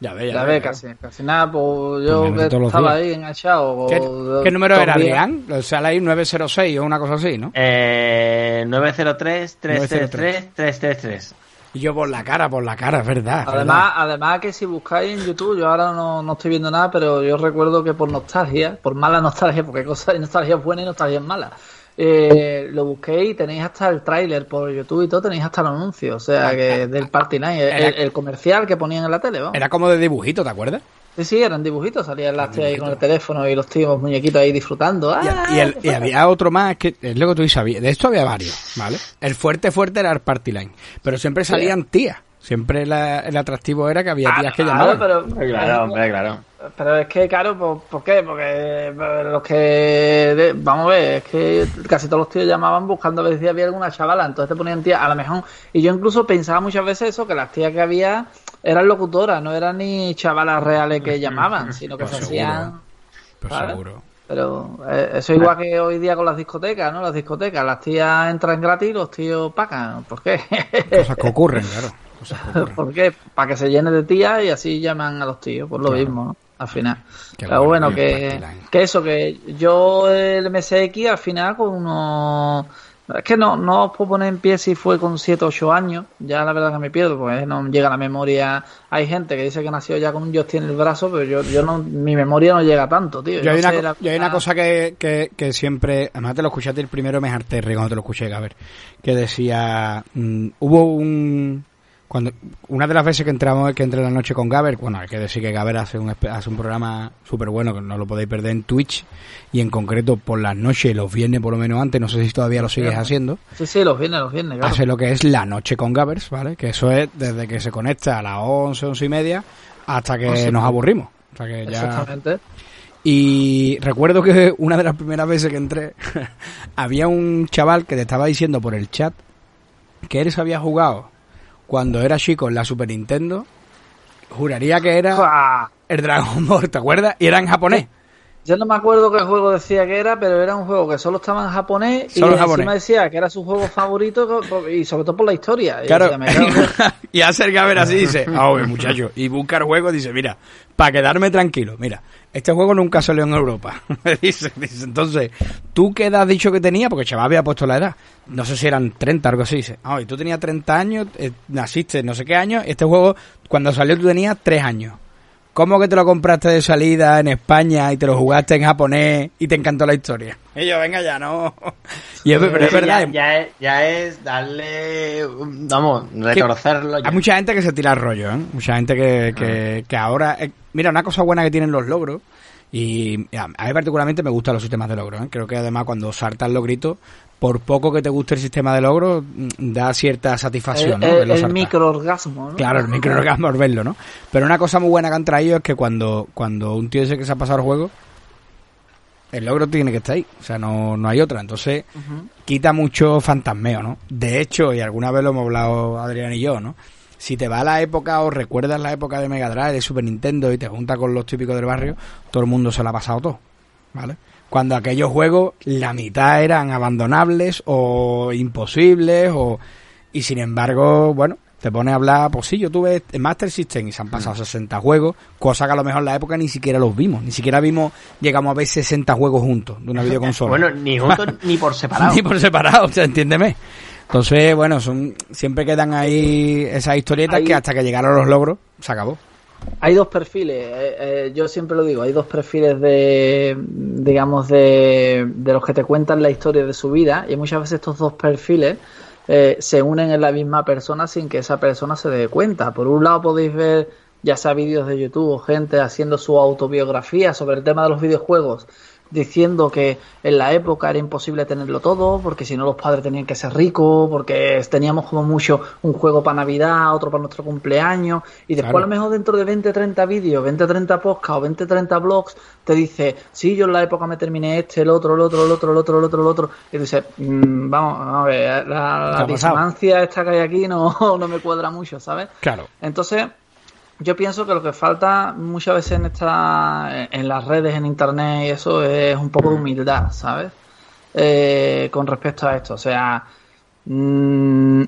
Ya ves, Ya ya ves, ves. casi, casi nada, pues yo Pues todos los estaba ahí enganchado. ¿Qué, o- qué número era. Adrián? O sea, ahí 906 o una cosa así, ¿no? Eh, 903-333-333. Y yo por la cara, por la cara, es verdad. es Además, además que si buscáis en YouTube, yo ahora no, no estoy viendo nada, pero yo recuerdo que por nostalgia, por mala nostalgia, porque hay cosas, nostalgia buena y nostalgia mala, eh, lo busqué y tenéis hasta el tráiler por YouTube y todo, tenéis hasta el anuncio, o sea, que del Party Night, el, el comercial que ponían en la tele, vamos. Era como de dibujito, ¿te acuerdas? Sí, sí, eran dibujitos, salían las tías ahí con el teléfono y los tíos muñequitos ahí disfrutando. Y, ¡Ah! y el- y había otro más, que es lo que tú dices, había- de esto había varios, ¿vale? El fuerte fuerte era el Party Line, pero siempre salían tías. Siempre la- el atractivo era que había Ah, tías que claro, llamaban. pero, Hombre, Claro, hombre, claro. Pero es que, claro, ¿por, por qué? Porque eh, los que. de- vamos a ver, es que casi todos los tíos llamaban buscando a ver si había alguna chavala, entonces te ponían tía, a lo mejor. Y yo incluso pensaba muchas veces eso, que las tías que había eran locutoras, no eran ni chavalas reales que llamaban, sino que Pues se hacían. Pues ¿vale? seguro. Pero eh, eso es igual que hoy día con las discotecas, ¿no? Las discotecas, las tías entran gratis y los tíos pagan. ¿Por qué? Cosas que ocurren, claro. Cosas que ocurren. ¿Por qué? Para que se llene de tías y así llaman a los tíos, por lo Claro. mismo, ¿no? Al final. Qué Pero bueno, que, Line. que eso, que yo el MSX al final con unos... Es que no, no os puedo poner en pie si fue con 7 o 8 años, ya la verdad que me pierdo, porque no llega a la memoria. Hay gente que dice que nació ya con un joystick en el brazo, pero yo, yo no, mi memoria no llega tanto, tío. Yo hay, no una, la- yo hay una cosa que, que, que siempre, además te lo escuchaste el primero, me harté cuando te lo escuché, Gaber, que decía, mm, hubo un, cuando, una de las veces que entramos, que entré la noche con Gaber, bueno, hay que decir que Gaber hace un, hace un programa súper bueno, que no lo podéis perder en Twitch, y en concreto por las noches, los viernes por lo menos antes, no sé si todavía lo sigues haciendo, Sí, sí, los viernes, los viernes, claro. hace lo que es la noche con Gabers, ¿vale? Que eso es desde que se conecta a las 11, 11 y media, hasta que Once y nos aburrimos. O sea que ya... Exactamente. Y recuerdo que una de las primeras veces que entré, había un chaval que te estaba diciendo por el chat que él se había jugado cuando era chico en la Super Nintendo. Juraría que era el Dragon Ball, ¿te acuerdas? Y era en japonés. Yo no me acuerdo qué juego decía que era, pero era un juego que solo estaba en japonés y en encima japonés. decía que era su juego favorito y sobre todo por la historia. Y Claro. decía, me y hacer Gaber así dice, ah, oye, muchacho, y busca el juego, dice, mira, para quedarme tranquilo, mira, este juego nunca salió en Europa. dice, dice, entonces, ¿tú qué edad has dicho que tenía? Porque el chaval había puesto la edad. No sé si eran 30 o algo así. Dice, ah, y tú tenías 30 años, eh, naciste no sé qué año, este juego, cuando salió tú tenías 3 años. ¿Cómo que te lo compraste de salida en España y te lo jugaste en japonés y te encantó la historia? Y yo, venga ya, no. Y es, pero es Ya- verdad, Ya, es, ya es darle, vamos, retorcerlo. ya. Hay mucha gente que se tira el rollo, ¿eh? Mucha gente que, que, que ahora... eh, mira, una cosa buena que tienen los logros, y a mí particularmente me gustan los sistemas de logros, ¿eh? Creo que además cuando saltan los gritos, por poco que te guste el sistema de logros, mm, da cierta satisfacción, ¿no? el, el microorgasmo, ¿no? Claro, el microorgasmo al verlo, ¿no? Pero una cosa muy buena que han traído es que cuando, cuando un tío dice que se ha pasado el juego, el logro tiene que estar ahí. O sea, no, no hay otra. Entonces, quita mucho fantasmeo, ¿no? De hecho, y alguna vez lo hemos hablado Adrián y yo, ¿no? si te va a la época o recuerdas la época de Mega Drive, de Super Nintendo y te juntas con los típicos del barrio, todo el mundo se lo ha pasado todo, ¿vale? Cuando aquellos juegos, la mitad eran abandonables o imposibles o... Y sin embargo, bueno, te pone a hablar, pues sí, yo tuve Master System y se han pasado 60 juegos, cosa que a lo mejor en la época ni siquiera los vimos, ni siquiera vimos, llegamos a ver 60 juegos juntos de una videoconsola. bueno, ni juntos ni por separado. ni por separado, o sea, entiéndeme. Entonces, bueno, son siempre quedan ahí esas historietas Ahí- que hasta que llegaron los logros, se acabó. Hay dos perfiles, eh, eh, yo siempre lo digo, hay dos perfiles de, digamos, de, de los que te cuentan la historia de su vida y muchas veces estos dos perfiles eh, se unen en la misma persona sin que esa persona se dé cuenta. Por un lado podéis ver ya sea vídeos de YouTube o gente haciendo su autobiografía sobre el tema de los videojuegos diciendo que en la época era imposible tenerlo todo, porque si no los padres tenían que ser ricos, porque teníamos como mucho un juego para Navidad, otro para nuestro cumpleaños, y después Claro. a lo mejor dentro de 20, 30 vídeos, 20, 30 podcasts o 20, 30 blogs, te dice, sí, yo en la época me terminé este, el otro, el otro, el otro, el otro, el otro, el otro, y tú dices, "Mm, vamos, a ver, la, ¿Qué la disonancia esta que hay aquí no, no me cuadra mucho, ¿sabes? Claro. Entonces, yo pienso que lo que falta muchas veces en esta, en las redes, en internet y eso es un poco de humildad, ¿sabes? Eh, con respecto a esto. O sea, mm,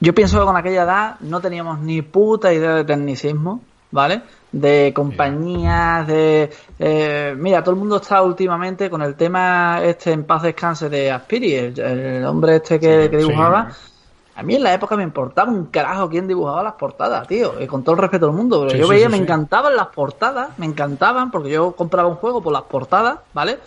yo pienso que con aquella edad no teníamos ni puta idea de tecnicismo, ¿vale? De compañías, de... eh, mira, todo el mundo está últimamente con el tema este en paz descanse de Aspiri, el, el hombre este que, Sí, que dibujaba. sí. A mí en la época me importaba un carajo quién dibujaba las portadas, tío. Y con todo el respeto del mundo. Pero Sí, yo sí, veía, sí, me encantaban las portadas, me encantaban, porque yo compraba un juego por las portadas, ¿vale?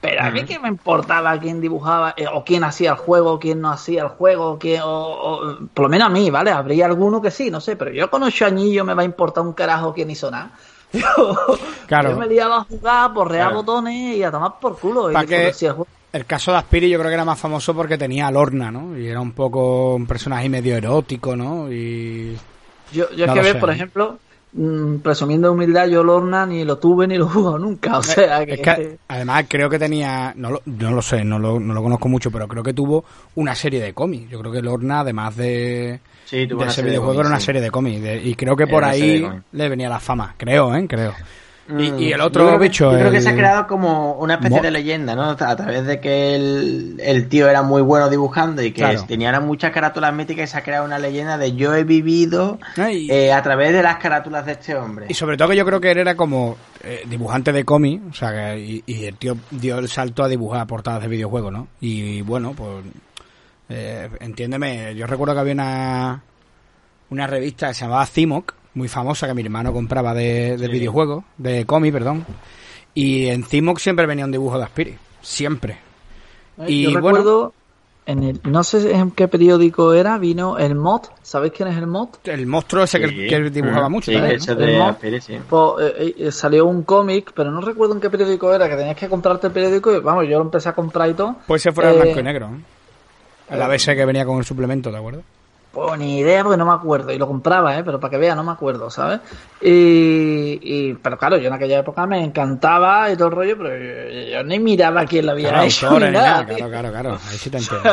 Pero a mí que me importaba quién dibujaba, eh, o quién hacía el juego, quién no hacía el juego, quién, o, o- por lo menos a mí, ¿vale? Habría alguno que sí, no sé, pero yo con ocho añillos me va a importar un carajo quién hizo nada. Yo, Claro. yo me liaba a jugar, porrear Claro. botones y a tomar por culo. Y que- si el juego- El caso de Aspiri yo creo que era más famoso porque tenía a Lorna, ¿no? Y era un poco un personaje medio erótico, ¿no? Y... Yo, yo No es que ver, sé, por ¿eh? ejemplo, mm, presumiendo de humildad, yo Lorna ni lo tuve ni lo jugado nunca. O sea, que, Es que además creo que tenía, no lo, no lo sé, no lo, no lo conozco mucho, pero creo que tuvo una serie de cómics. Yo creo que Lorna, además de, Sí, tuvo de una ese serie de videojuego, era una serie de cómics. y creo que por ahí le venía la fama, creo, ¿eh? Creo. Y, Mm, y el yo otro creo que- bicho, Yo creo que se ha creado como una especie Mo- de leyenda, ¿no? A través de que el, el tío era muy bueno dibujando y que Claro. tenía muchas carátulas míticas y se ha creado una leyenda de yo he vivido Ay. eh, a través de las carátulas de este hombre. Y sobre todo que yo creo que él era como eh, dibujante de cómic, o sea, que, y, y el tío dio el salto a dibujar portadas de videojuegos, ¿no? Y, bueno, pues eh, entiéndeme, yo recuerdo que había una una revista que se llamaba Cimoc, muy famosa que mi hermano compraba de, de Sí. videojuegos, de cómic, perdón. Y en Cimoc siempre venía un dibujo de Aspiri, siempre. y yo bueno- recuerdo, en el, no sé en qué periódico era, vino el Mod. ¿Sabéis quién es el Mod? El monstruo ese que, Sí. que él dibujaba mucho sí, también, ese ¿no? de El Mo- Aspiri, sí. Pues, eh, eh, salió un cómic, pero no recuerdo en qué periódico era, que tenías que comprarte el periódico y vamos, yo lo empecé a comprar y todo. Pues ese fuera el Eh, blanco y negro, ¿eh? El ABC que venía con el suplemento, ¿de acuerdo? Pues ni idea porque no me acuerdo. Y lo compraba, ¿eh? Pero para que vea, no me acuerdo, ¿sabes? Y, y- pero claro, yo en aquella época me encantaba y todo el rollo, pero yo, yo ni miraba quién lo había Claro, hecho. autores ni nada, claro, claro, claro. Ahí sí te entiendo.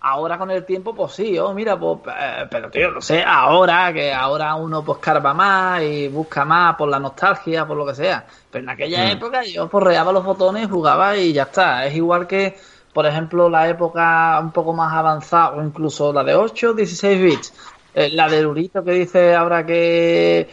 ahora con el tiempo, pues sí, oh, mira, pues, eh, pero tío, no sé, ahora, que ahora uno pues carva más y busca más por la nostalgia, por lo que sea. Pero en aquella Mm. época yo porreaba los botones, jugaba y ya está. Es igual que, por ejemplo, la época un poco más avanzada, o incluso la de 8, 16 bits. Eh, la de Urito que dice ahora que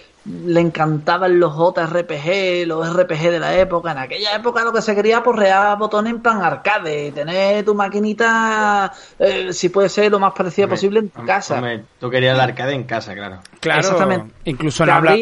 le encantaban los JRPG, los RPG de la época. En aquella época lo que se quería porrear botones en plan arcade y tener tu maquinita, eh, si puede ser lo más parecida Hombre, posible en tu hombre, casa. hombre, tú querías el arcade en casa, claro. Claro, Exactamente. incluso no, habla-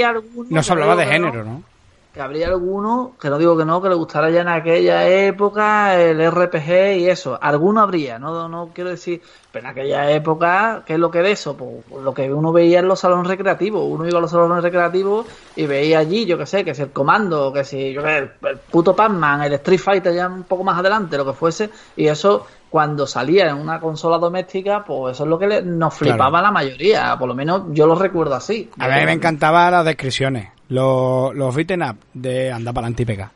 no se hablaba de género, ¿no? Que habría alguno, que no digo que no, que le gustara ya en aquella época el RPG y eso. Alguno habría, no, no quiero decir, pero en aquella época, ¿qué es lo que de eso? Pues lo que uno veía en los salones recreativos. Uno iba a los salones recreativos y veía allí, yo que sé, que si el comando, que si, yo que sé, el, el puto Pac-Man, el Street Fighter ya un poco más adelante, lo que fuese, y eso cuando salía en una consola doméstica, pues eso es lo que le- nos flipaba Claro. la mayoría, por lo menos yo lo recuerdo así. A mí me encantaban las descripciones. Los, los beaten up de andar para adelante y pegar.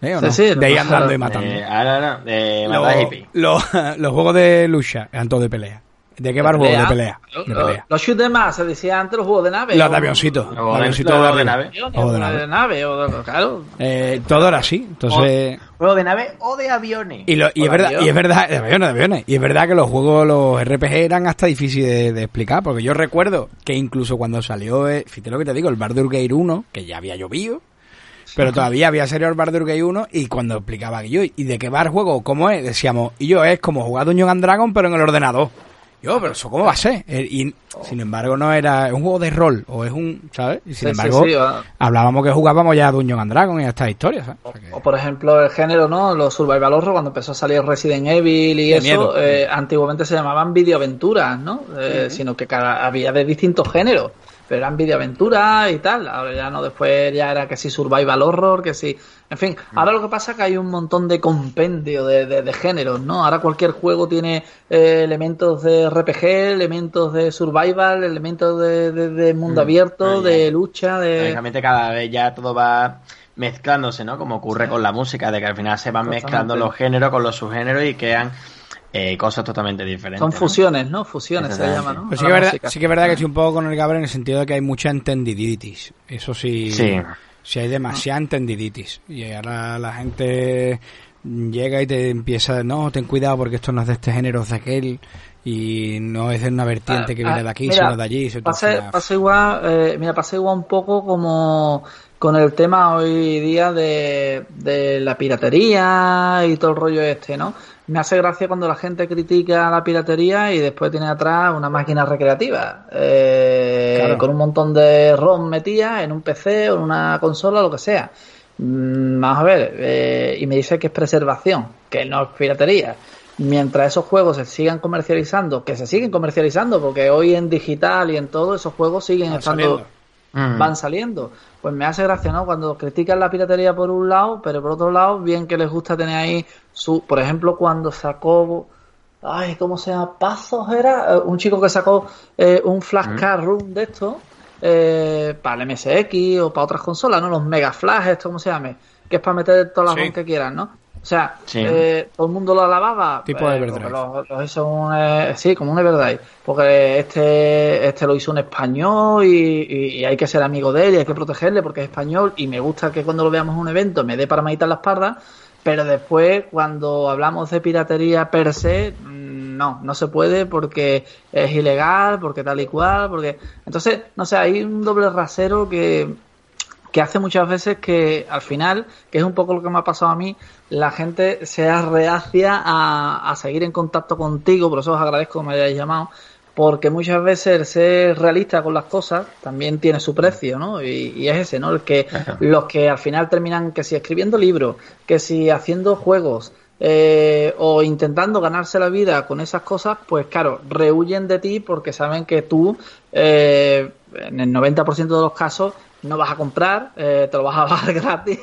¿Eh, o Sí, no? sí, de ir lo- andando y matando. Eh, ahora no, de Los, matar hippie. los, los juegos de lucha eran todos de pelea. ¿De qué va el juego? De pelea. De Los, pelea. los shoot más, se decía antes los juegos de nave. Los de avioncito. Los de- avioncitos de de nave. O de nave. nave, o de- claro. Eh, todo era así. Entonces. Juego de nave o de aviones. Y, lo- y O es verdad, y es verdad, de aviones, de aviones. Y es verdad que los juegos, los RPG eran hasta difíciles de, de explicar, porque yo recuerdo que incluso cuando salió, eh, fíjate lo que te digo, el Baldur's Gate 1, que ya había llovido, pero todavía había salido el Baldur's Gate 1 y cuando explicaba que yo, ¿y de qué va el juego? ¿Cómo es? Decíamos, y yo es como jugar Dungeons and Dragon pero en el ordenador. Yo, pero eso cómo va a ser? Eh, Y sin embargo no era, es un juego de rol, o es un, ¿sabes? Y sin Sí, embargo, sí, hablábamos que jugábamos ya a Dungeons and Dragon y a estas historias, ¿sabes? O sea que- O por ejemplo el género, ¿no? Los survival horror, cuando empezó a salir Resident Evil y De eso, eh, antiguamente se llamaban videoaventuras, ¿no? Eh, Sino que cada, había de distintos géneros, pero eran videoaventuras y tal. Ahora ya no, después ya era que si survival horror, que si... En fin, ahora lo que pasa es que hay un montón de compendio de, de- de géneros, ¿no? Ahora cualquier juego tiene eh, elementos de RPG, elementos de survival, elementos de, de- de mundo Mm. abierto, Ah, de lucha, de... Lógicamente cada vez ya todo va mezclándose, ¿no? Como ocurre con la música, de que al final se van Totalmente. mezclando los géneros con los subgéneros y crean eh, cosas totalmente diferentes. Son fusiones, ¿no? Fusiones se llama, ¿no? Pues sí que, verdad, sí que es verdad que estoy un poco con el Gabriel en el sentido de que hay mucha entendiditis. Eso sí. Sí. Sí hay demasiada entendiditis. Y ahora la gente llega y te empieza, no, ten cuidado porque esto no es de este género, es de aquel. Y no es de una vertiente que Ah, viene ah, de aquí, mira, sino de allí. Pasa, pasa igual, eh, mira, pasa igual un poco como con el tema hoy día de, de la piratería y todo el rollo este, ¿no? Me hace gracia cuando la gente critica la piratería y después tiene atrás una máquina recreativa eh, Claro. con un montón de ROM metidas en un PC o en una consola, lo que sea. Mm, Vamos a ver, eh, y me dice que es preservación, que no es piratería. Mientras esos juegos se sigan comercializando, que se siguen comercializando, porque hoy en digital y en todo, esos juegos siguen estando, saliendo. Mm. van saliendo. Pues me hace gracia, ¿no? Cuando critican la piratería por un lado, pero por otro lado, bien que les gusta tener ahí su, por ejemplo, cuando sacó, ay, ¿cómo se llama? Pazos era, Eh, un chico que sacó eh, un flashcard room de esto eh, para el MSX o para otras consolas, ¿no? Los Mega Flash, esto, ¿cómo se llame? Que es para meter todas las Sí. Que quieran, ¿no? O sea, Sí. eh, todo el mundo lo alababa. Tipo eh, Everdrive. hizo un, eh, sí, como un Everdrive. Porque este, este lo hizo un español y, y- y hay que ser amigo de él y hay que protegerle porque es español y me gusta que cuando lo veamos en un evento me dé para meditar la espalda. Pero después, cuando hablamos de piratería per se, mm, no, no se puede porque es ilegal, porque tal y cual, porque... Entonces, no sé, hay un doble rasero que, que hace muchas veces que al final, que es un poco lo que me ha pasado a mí, la gente sea reacia a, a seguir en contacto contigo, por eso os agradezco que me hayáis llamado, porque muchas veces el ser realista con las cosas también tiene su precio, ¿no? Y, y es ese, ¿no? El que los que al final terminan que si escribiendo libros, que si haciendo juegos, eh, o intentando ganarse la vida con esas cosas, pues claro, rehuyen de ti porque saben que tú, eh, en el 90% de los casos, no vas a comprar, eh, te lo vas a bajar gratis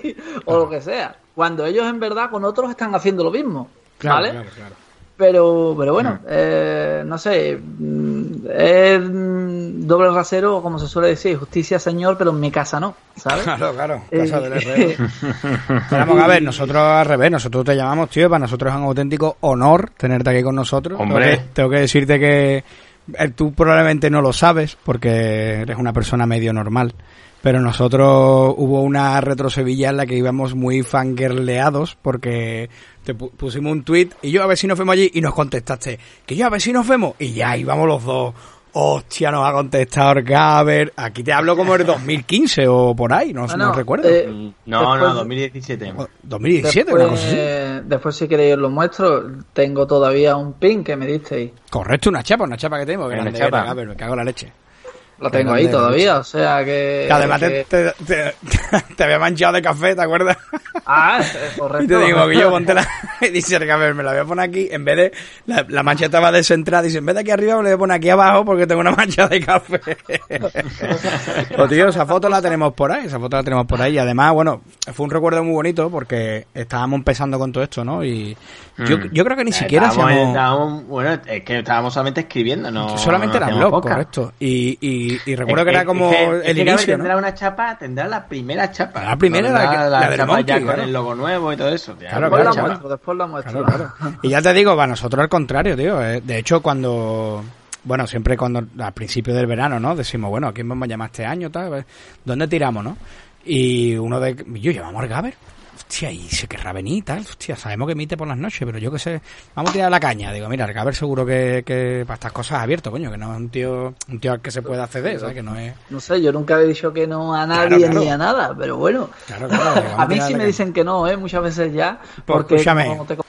o lo que sea. Cuando ellos en verdad con otros están haciendo lo mismo, Claro, ¿vale? claro, claro. Pero, pero bueno, eh, no sé, mm, es doble rasero, como se suele decir, justicia señor, pero en mi casa no, ¿sabes? Claro, claro. Eh, Casa del herrero. Esperamos a ver, nosotros al revés, nosotros te llamamos, tío, y para nosotros es un auténtico honor tenerte aquí con nosotros. Hombre. Tengo que, tengo que decirte que eh, tú probablemente no lo sabes porque eres una persona medio normal. Pero nosotros hubo una retro Sevilla en la que íbamos muy fangirleados porque te pu- pusimos un tweet y yo a ver si nos vemos allí y nos contestaste que yo a ver si nos vemos y ya íbamos los dos. Hostia, nos ha contestado el Gaber. Aquí te hablo como el 2015 o por ahí, no, Bueno, no recuerdo. eh, No, Después- no, 2017. O 2017, una cosa así. después, después, si queréis, os lo muestro. Tengo todavía un pin que me disteis. Correcto, una chapa, una chapa que tengo. Que Una chapa. Gaber, me cago en la leche. Lo Qué tengo ahí todavía, o sea que. Que además que- te, te, te- te había manchado de café, ¿te acuerdas? Ah, eh, correcto. Y te digo que yo ponte la... Y dice el Gaber, me la voy a poner aquí. En vez de... La, la mancha estaba descentrada. Dice, en vez de aquí arriba me la voy a poner aquí abajo porque tengo una mancha de café. pues tío, esa foto la tenemos por ahí. Esa foto la tenemos por ahí. Y además, bueno, fue un recuerdo muy bonito porque estábamos empezando con todo esto, ¿no? Y yo, Mm. yo creo que ni siquiera estábamos, hacíamos... estábamos- bueno, es que estábamos solamente escribiendo, no. Solamente no era blog, correcto. Y, y, y recuerdo Es que era como es que- es el que Gaby inicio, ¿no? tendrá una chapa, tendrá la primera chapa. La primera, la tendrá que- la del chapa Monkey, ya con el logo nuevo y todo eso. Ya, Claro, Después claro, la muestro, después la muestro. Claro, claro. Y ya te digo, para nosotros al contrario, tío. eh, De hecho, cuando bueno, siempre cuando al principio del verano, ¿no? Decimos, bueno, ¿a quién vamos a llamar este año? Tal? ¿Dónde tiramos, no? Y uno de... Yo, ¿llamamos al Gaber? Hostia, y se querrá venir y tal. Hostia, sabemos que emite por las noches, pero yo qué sé. Vamos a tirar la caña. Digo, mira, el Gaber seguro que, que para estas cosas abierto, coño, que no es un tío, un tío al que se puede acceder, ¿sabes? Que no es... No sé, yo nunca he dicho que no a nadie Claro, claro. ni a nada, pero bueno. Claro, que a mí sí me caña. dicen que no, ¿eh? Muchas veces ya. Pues Porque escúchame. como te com-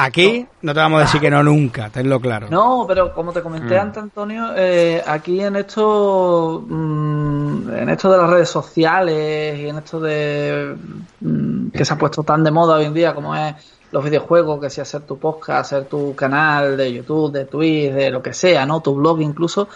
Aquí no te vamos a decir que no nunca, tenlo claro. No, pero como te comenté Mm. antes, Antonio, eh, aquí en esto, mm, en esto de las redes sociales y en esto de mm, que se ha puesto tan de moda hoy en día como es los videojuegos, que si hacer tu podcast, hacer tu canal de YouTube, de Twitch, de lo que sea, ¿no? Tu blog incluso,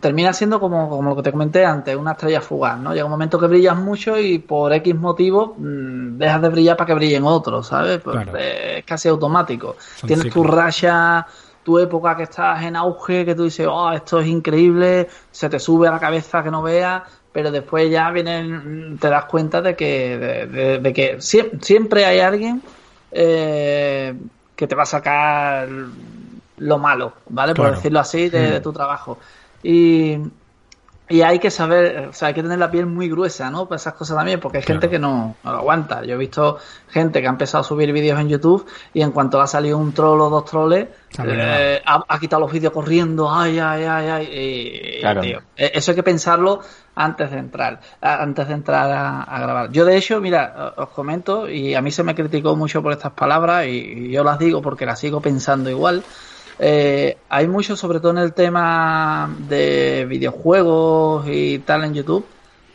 termina siendo como, como lo que te comenté antes, una estrella fugaz, ¿no? Llega un momento que brillas mucho y por X motivo mm, dejas de brillar para que brillen otros, ¿sabes? Pues, Claro. eh, es casi automático. Son Tienes tu racha, tu época que estás en auge, que tú dices, oh, esto es increíble, se te sube a la cabeza que no veas, pero después ya vienen, te das cuenta de que, de, de- de que sie- siempre hay alguien eh, que te va a sacar lo malo, ¿vale? Por decirlo así, de, Mm. de tu trabajo. Y, y hay que saber, o sea, hay que tener la piel muy gruesa, ¿no? Para esas cosas también, porque hay gente que no, no lo aguanta. Yo he visto gente que ha empezado a subir vídeos en YouTube y en cuanto ha salido un troll o dos troles, eh, ha, ha quitado los vídeos corriendo, ay, ay, ay, ay. y- Claro. tío, eh, eso hay que pensarlo antes de entrar, antes de entrar a, a grabar. Yo de hecho, mira, os comento, y a mí se me criticó mucho por estas palabras, y, y yo las digo porque las sigo pensando igual. Eh, hay mucho, sobre todo en el tema de videojuegos y tal en YouTube.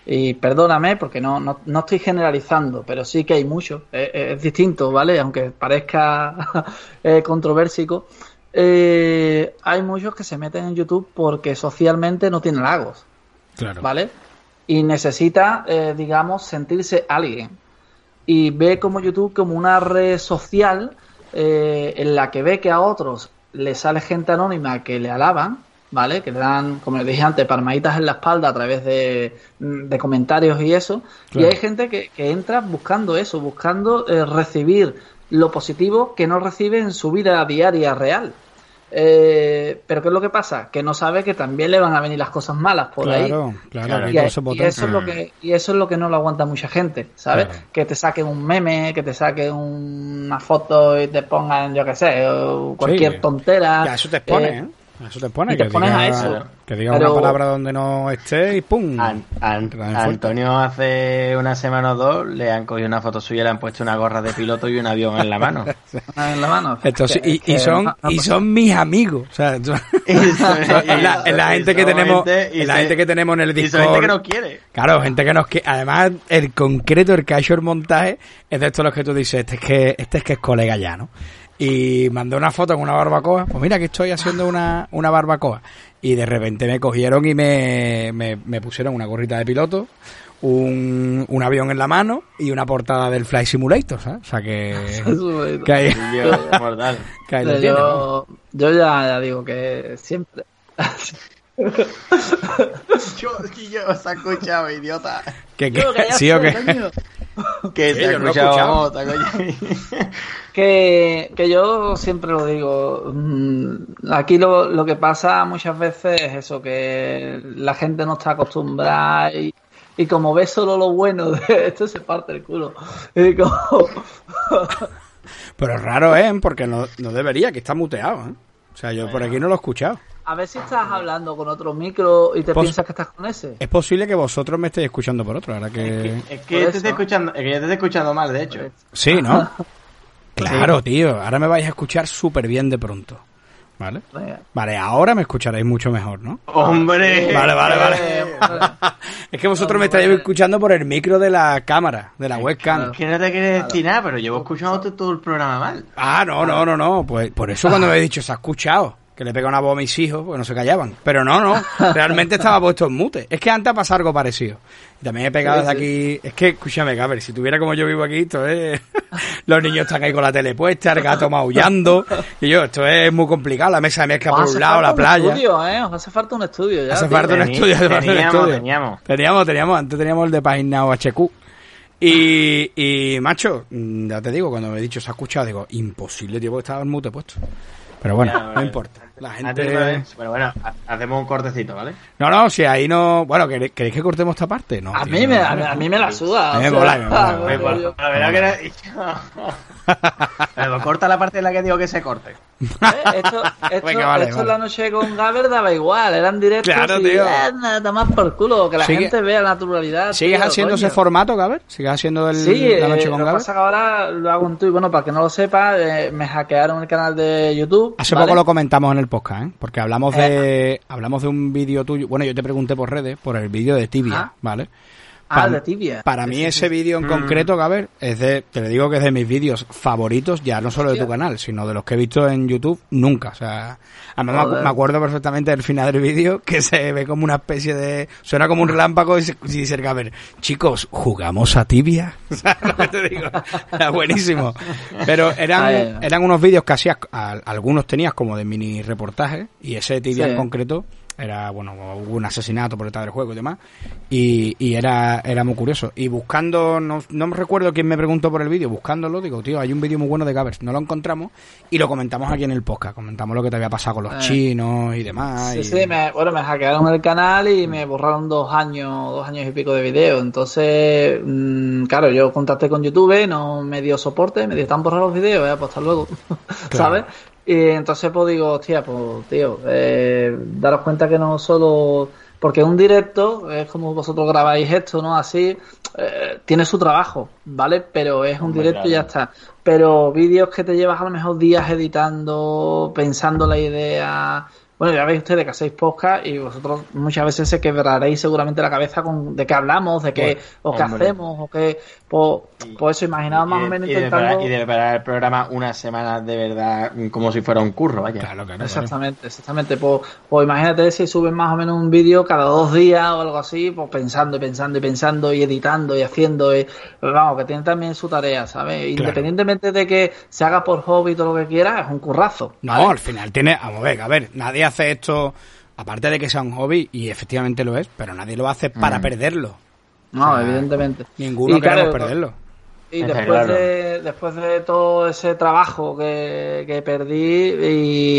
Y perdóname porque no, no, no estoy generalizando, pero sí que hay mucho. Es, es distinto, ¿vale? Aunque parezca eh, controversico. Eh, hay muchos que se meten en YouTube porque socialmente no tienen lagos, Claro. ¿vale? Y necesita, eh, digamos, sentirse alguien. Y ve como YouTube como una red social eh, en la que ve que a otros le sale gente anónima que le alaban, ¿vale? Que le dan, como les dije antes, palmaditas en la espalda a través de, de comentarios y eso. Claro. Y hay gente que, que entra buscando eso, buscando eh, recibir lo positivo que no recibe en su vida diaria real. Eh, pero ¿qué es lo que pasa? Que no sabe que también le van a venir las cosas malas por ahí. Claro, Y, y eso es lo que y eso es lo que no lo aguanta mucha gente, ¿sabes? Claro. Que te saquen un meme, que te saquen una foto y te pongan, yo qué sé, cualquier Sí. tontera. Ya, eso te expone, Eh, ¿eh? Eso te expone. y te que pones diga, a eso. Que diga Pero- una palabra donde no esté y ¡pum! An- an- Te. Antonio hace una semana o dos le han cogido una foto suya, le han puesto una gorra de piloto y un avión en la mano. en la mano. Que- y, que y son no- no- y son mis amigos. O sea, es la, la gente que tenemos es la gente que tenemos en el Y son Discord. gente que no quiere. Claro, gente que nos que además el concreto, el que ha hecho el montaje, es de estos los que tú dices, este es que, este es que es colega ya, ¿no? Y mandó una foto con una barbacoa, pues mira que estoy haciendo una, una barbacoa. Y de repente me cogieron y me, me, me pusieron una gorrita de piloto, un, un avión en la mano y una portada del Fly Simulator, ¿sabes? O sea que, que ahí, que ahí lo yo, yo ya, ya digo que siempre. Yo, que yo se ha escuchado, idiota. Yo, que ya sí o qué. Que se ha escuchado. Que, que yo siempre lo digo, mm, aquí lo, lo que pasa muchas veces es eso, que la gente no está acostumbrada y, y como ve solo lo bueno de esto se parte el culo. Y como- Pero es raro, ¿eh? Porque no, no debería, que está muteado, ¿eh? O sea, yo por aquí no lo he escuchado. A ver si estás hablando con otro micro y te Pos- piensas que estás con ese. Es posible que vosotros me estéis escuchando por otro, ahora que... Es que yo te estoy escuchando, es que yo te estoy escuchando mal, de hecho. Sí, ¿no? Claro, tío. Ahora me vais a escuchar súper bien de pronto. ¿Vale? Vale, ahora me escucharéis mucho mejor, ¿no? ¡Hombre! Vale, vale, vale. Es que vosotros me estáis escuchando por el micro de la cámara, de la webcam. Que no te quieres decir nada, pero llevo escuchando todo- todo el programa mal. Ah, no, no, no, no. Pues por eso cuando me he dicho, se ha escuchado. Que le pega una voz a mis hijos, porque no se callaban. Pero no, no. Realmente estaba puesto en mute. Es que antes ha pasado algo parecido. Y también he pegado desde aquí. Es que, escúchame, Gaber, si tuviera como yo vivo aquí, esto es. Los niños están ahí con la tele puesta, el gato maullando. Y yo, esto es muy complicado. La mesa de mezcla Os por un lado, la un playa. estudio, ¿eh? Os hace falta un estudio ya. Hace tío. falta un estudio, hace falta un teníamos, estudio. teníamos. Teníamos, teníamos, antes teníamos el de Paginao HQ. Y, y, macho, mm, ya te digo, cuando me he dicho se ha escuchado, digo, imposible, tío, porque estaba el mute puesto. Pero bueno, no importa. La Antes gente... de- Bueno, bueno, ha- hacemos un cortecito, ¿vale? No, no, si ahí no... Bueno, ¿queréis, que cortemos esta parte? No, A tío, mí, me, no, a, a mí me la suda. Me mola, mola. la verdad que era- corta la parte en la que digo que se corte. Eh, Esto, esto, Venga, vale, esto vale. la noche con Gaber daba igual, eran directos Claro, y tío. eh, nada más por culo, que la Sigue- gente vea la naturalidad. ¿Sigues tío, haciendo coño. ese formato, Gaber? ¿Sigues haciendo el, Sí, la noche eh, con lo que Gaber? pasa que ahora lo hago en Twitch. Bueno, para que no lo sepa, eh, me hackearon el canal de YouTube. Hace ¿vale? poco lo comentamos en el podcast, ¿eh? Porque hablamos de hablamos de un vídeo tuyo. Bueno, yo te pregunté por redes, por el vídeo de Tibia, Ah. ¿vale? Ah, de tibia. Para mí sí, ese sí. vídeo en concreto, Gaber, es de, te lo digo que es de mis vídeos favoritos, ya no solo de tu canal, sino de los que he visto en YouTube nunca. O sea, además Joder. me acuerdo perfectamente del final del vídeo que se ve como una especie de, suena como un relámpago y dice Gaber, chicos, jugamos a tibia. ¿Sabes lo que te digo? Era buenísimo. Pero eran, eran unos vídeos que hacías, a- algunos tenías como de mini reportajes y ese de tibia Sí. en concreto era bueno hubo un asesinato por detrás del juego y demás y, y era era muy curioso y buscando no, no me recuerdo quién me preguntó por el vídeo buscándolo digo tío hay un vídeo muy bueno de Gavers no lo encontramos y lo comentamos aquí en el podcast comentamos lo que te había pasado con los Eh. chinos y demás Sí, y- sí, me, bueno, me hackearon el canal y me borraron dos años, dos años y pico de video. Entonces, mm, claro, yo contacté con YouTube, no me dio soporte, me dio tan borrar los videos, eh, pues hasta luego, ¿sabes? Y entonces pues digo, hostia, pues tío, eh, daros cuenta que no solo... Porque un directo, es como vosotros grabáis esto, ¿no? Así, eh, tiene su trabajo, ¿vale? Pero es un directo y ya está. Pero vídeos que te llevas a lo mejor días editando, pensando la idea. Bueno, ya veis ustedes que hacéis podcast y vosotros muchas veces se quebraréis seguramente la cabeza con de qué hablamos, de qué, o qué hombre. hacemos, o qué. Pues, pues eso, imaginaos más y, o menos y de intentando. preparar, y de preparar el programa una semana de verdad como si fuera un curro, vaya. claro claro, claro. Exactamente, exactamente. Pues, pues imagínate si suben más o menos un vídeo cada dos días o algo así, pues pensando y pensando y pensando y editando y haciendo. Y, pero vamos, que tiene también su tarea, ¿sabes? Independientemente de que se haga por hobby y todo lo que quiera, es un currazo. no al final tiene vamos a ver a ver nadie hace esto aparte de que sea un hobby y efectivamente lo es pero nadie lo hace para Mm. perderlo No, O sea, evidentemente. ninguno Y claro, queremos perderlo Y después, claro. de, después de todo ese trabajo que, que perdí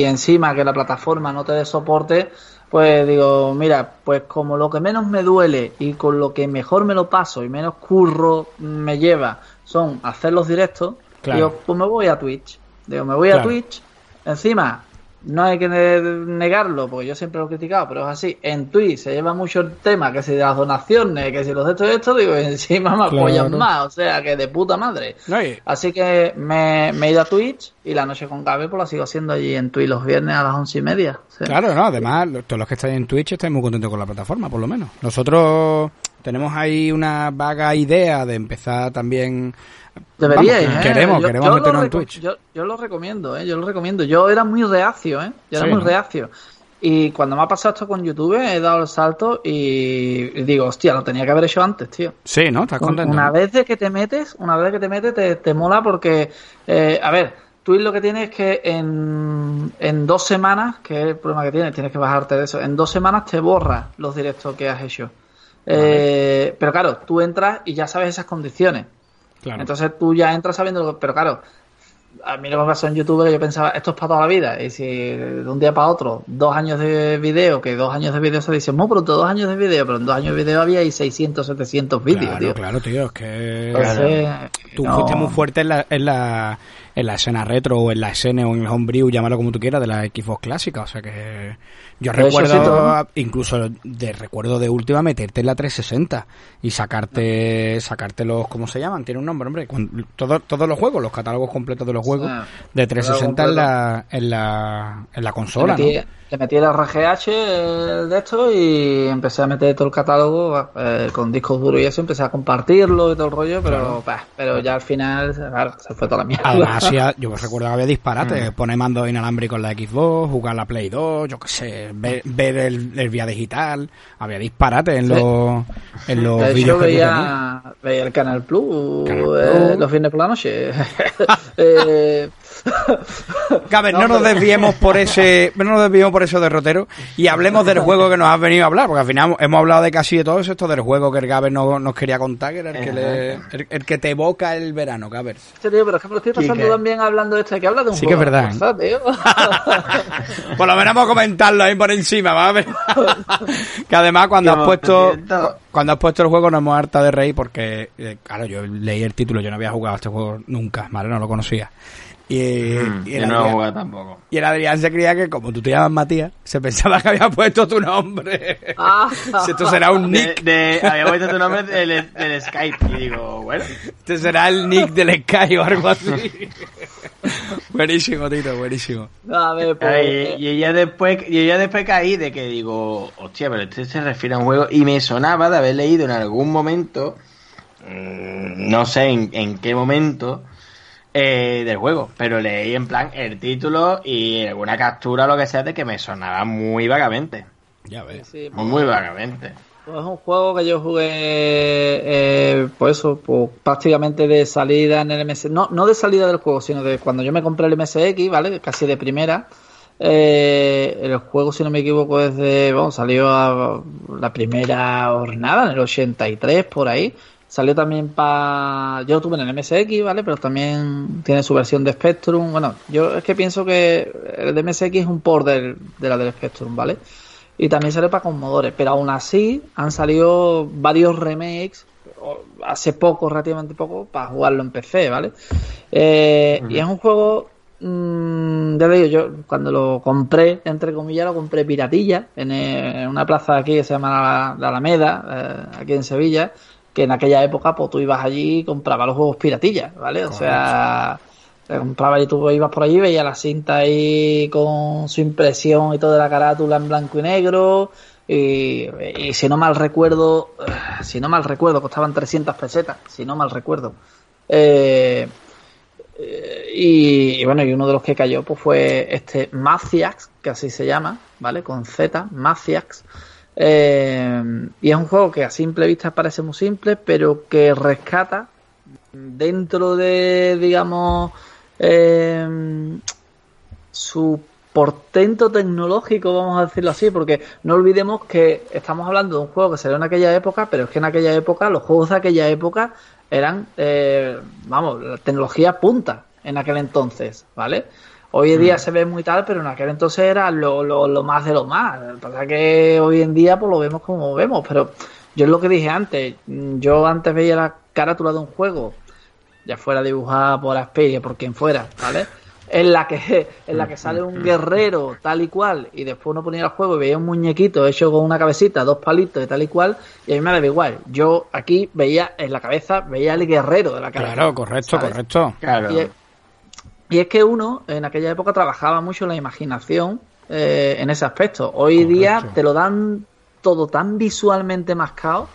y encima que la plataforma no te dé soporte, pues digo, mira, pues como lo que menos me duele y con lo que mejor me lo paso y menos curro me lleva son hacer los directos, Claro. digo, pues me voy a Twitch. Digo, me voy a. Twitch. Encima, no hay que ne- negarlo, porque yo siempre lo he criticado, pero es así. En Twitch se lleva mucho el tema, que si de las donaciones, que si los de esto y esto, digo, encima me Claro. apoyan más, o sea, que de puta madre. No, Así que me, me he ido a Twitch y la noche con Gabe pues la sigo haciendo allí en Twitch los viernes a las once y media. sí. Claro, no, además, todos los que estáis en Twitch estáis muy contentos con la plataforma, por lo menos. Nosotros tenemos ahí una vaga idea de empezar también. Deberíais, Vamos, ¿eh? queremos, Yo- queremos yo meternos en Twitch. Yo, yo lo recomiendo, ¿eh? Yo lo recomiendo. Yo era muy reacio, ¿eh? Yo era Sí, muy ¿no? reacio. Y cuando me ha pasado esto con YouTube, he dado el salto y digo, hostia, lo tenía que haber hecho antes, tío. Sí, ¿no? ¿Estás contento? Una vez de que te metes, una vez que te metes, te, te mola porque, eh, a ver, Twitch lo que tiene es que en, en dos semanas, que es el problema que tienes, tienes que bajarte de eso, en dos semanas te borra los directos que has hecho. Eh, pero claro, tú entras y ya sabes esas condiciones. Claro. Entonces tú ya entras sabiendo lo que... Pero claro, a mí lo que me pasó en YouTube que yo pensaba, esto es para toda la vida. Y si de un día para otro, dos años de video, que dos años de video se dice, no, pero dos años de video, pero en dos años de video había ahí 600, 700 vídeos, claro, tío. claro, tío, es que Entonces, tú no. fuiste muy fuerte en la, en la en la escena retro o en la escena o en el homebrew, llámalo como tú quieras, de la Xbox clásica, o sea que yo sí, recuerdo incluso de recuerdo de última meterte en la 360 y sacarte sacarte los ¿cómo se llaman? Tiene un nombre, hombre, todos los juegos, los catálogos completos de los juegos Sí. de 360 en la en la en la consola. Le metí el RGH eh, de esto y empecé a meter todo el catálogo eh, con discos duros y eso, empecé a compartirlo y todo el rollo, pero bah, pero ya al final claro, se fue toda la mierda. Además, hacía- yo recuerdo que había Mm. disparates, poner mando inalámbrico en la Xbox, jugar la Play 2, yo qué sé, ver, ver el, el vía digital, había disparates en Sí. los, en los vídeos tenías. veía, veía el Canal Plus, Canal eh, los fines por la noche. Eh, Gaber, no, nos desviemos por ese, no nos desviemos por ese derrotero y hablemos del juego que nos has venido a hablar, porque al final hemos hablado de casi de todo eso, esto del juego que el Gaber no, nos quería contar, que era el que, le, el, que te evoca el verano, Gaber. Sí, tío, pero es que me lo estoy pasando también hablando de esto, que habla de un sí juego. Sí que es verdad. ¿eh? por lo menos vamos a comentarlo ahí por encima, ¿vale? que además cuando has puesto cuando has puesto el juego nos hemos harta de reír porque, eh, claro, yo leí el título, yo no había jugado este juego nunca, ¿vale? No lo conocía. Y, mm, yo no jugado tampoco. Y el Adrián se creía que, como tú te llamas Matías, se pensaba que había puesto tu nombre. Ah. Esto será un nick. De, había puesto tu nombre del, del, Skype. Y digo, bueno. Este será el nick del Skype o algo así. buenísimo, Tito, buenísimo. A ver, pues, y, ella después, y ella después caí de que digo, hostia, pero este se refiere a un juego. Y me sonaba de haber leído en algún momento, mm, no sé en, en qué momento, eh, del juego, pero leí en plan el título y alguna captura o lo que sea de que me sonaba muy vagamente. Ya ves. muy, muy vagamente. Pues es un juego que yo jugué, eh, pues eso, pues prácticamente de salida en el MSX. No, no de salida del juego, sino de cuando yo me compré el MSX, ¿vale? Casi de primera. Eh, el juego, si no me equivoco, es de. Bueno, salió a la primera jornada, en el 83, por ahí. Salió también para. Yo lo tuve en el MSX, ¿vale? Pero también tiene su versión de Spectrum. Bueno, yo es que pienso que el de MSX es un port de la del Spectrum, ¿vale? Y también sale para Commodore. Pero aún así han salido varios remakes hace poco, relativamente poco, para jugarlo en PC, ¿vale? Eh, y es un juego. Mmm, ya digo, yo cuando lo compré, entre comillas, lo compré piratilla en, en una plaza aquí que se llama la, Alameda, eh, aquí en Sevilla que en aquella época pues tú ibas allí y comprabas los juegos piratillas, ¿vale? O sea, comprabas y tú ibas por allí, veías la cinta ahí con su impresión y toda la carátula en blanco y negro. Y, si no mal recuerdo, si no mal recuerdo, costaban 300 pesetas, si no mal recuerdo. Eh, y, bueno, y uno de los que cayó pues fue este Maciax, que así se llama, ¿vale? Con Z, Maciax. Eh, y es un juego que a simple vista parece muy simple, pero que rescata dentro de, digamos, eh, su portento tecnológico, vamos a decirlo así, porque no olvidemos que estamos hablando de un juego que salió en aquella época, pero es que en aquella época, los juegos de aquella época eran, eh, vamos, la tecnología punta en aquel entonces, ¿vale? Hoy en día mm. se ve muy tal, pero en aquel entonces era lo, lo, más de lo más. Lo que pasa que hoy en día pues lo vemos como vemos, pero yo es lo que dije antes. Yo antes veía la carátula de un juego, ya fuera dibujada por Asperia, por quien fuera, ¿vale? En la que en la que sale un guerrero tal y cual y después uno ponía el juego y veía un muñequito hecho con una cabecita, dos palitos de tal y cual y a mí me daba igual. Yo aquí veía en la cabeza veía el guerrero de la cabeza. Claro, correcto, correcto. Claro. Y es que uno en aquella época trabajaba mucho la imaginación eh, en ese aspecto. Hoy día te lo dan todo tan visualmente mascado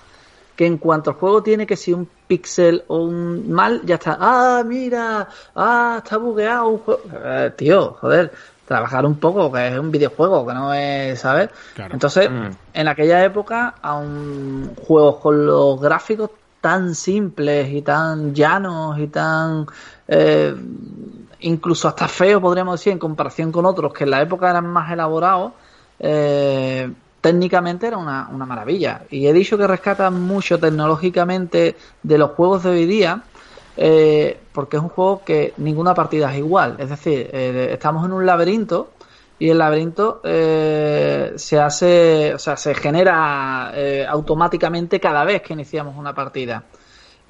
que en cuanto el juego tiene que si un pixel o un mal, ya está. Ah, mira, ah, está bugueado un juego. Eh, tío, joder, trabajar un poco, que es un videojuego, que no es, ¿sabes? Entonces, mm. en aquella época, a un juego con los gráficos tan simples y tan llanos y tan eh, incluso hasta feo, podríamos decir, en comparación con otros que en la época eran más elaborados, eh, técnicamente era una, maravilla. Y he dicho que rescata mucho tecnológicamente de los juegos de hoy día, eh, porque es un juego que ninguna partida es igual. Es decir, eh, estamos en un laberinto y el laberinto se hace, o sea, se genera automáticamente cada vez que iniciamos una partida.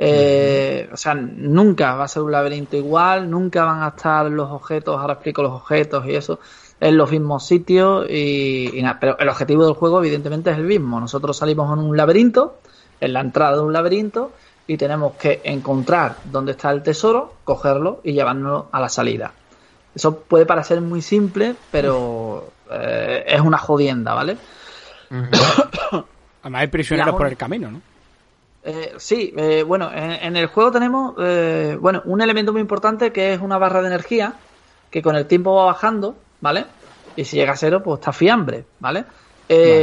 Eh, o sea, nunca va a ser un laberinto igual, nunca van a estar los objetos, ahora explico los objetos y eso, en los mismos sitios y, nada, pero el objetivo del juego evidentemente es el mismo. Nosotros salimos en un laberinto, en la entrada de un laberinto y tenemos que encontrar dónde está el tesoro, cogerlo y llevarlo a la salida. Eso puede parecer muy simple, pero eh, es una jodienda, ¿vale? Además hay prisioneros por el camino, ¿no? Eh, sí, eh, bueno, en, el juego tenemos eh, bueno, un elemento muy importante que es una barra de energía que con el tiempo va bajando, ¿vale? Y si llega a cero, pues está fiambre, ¿vale?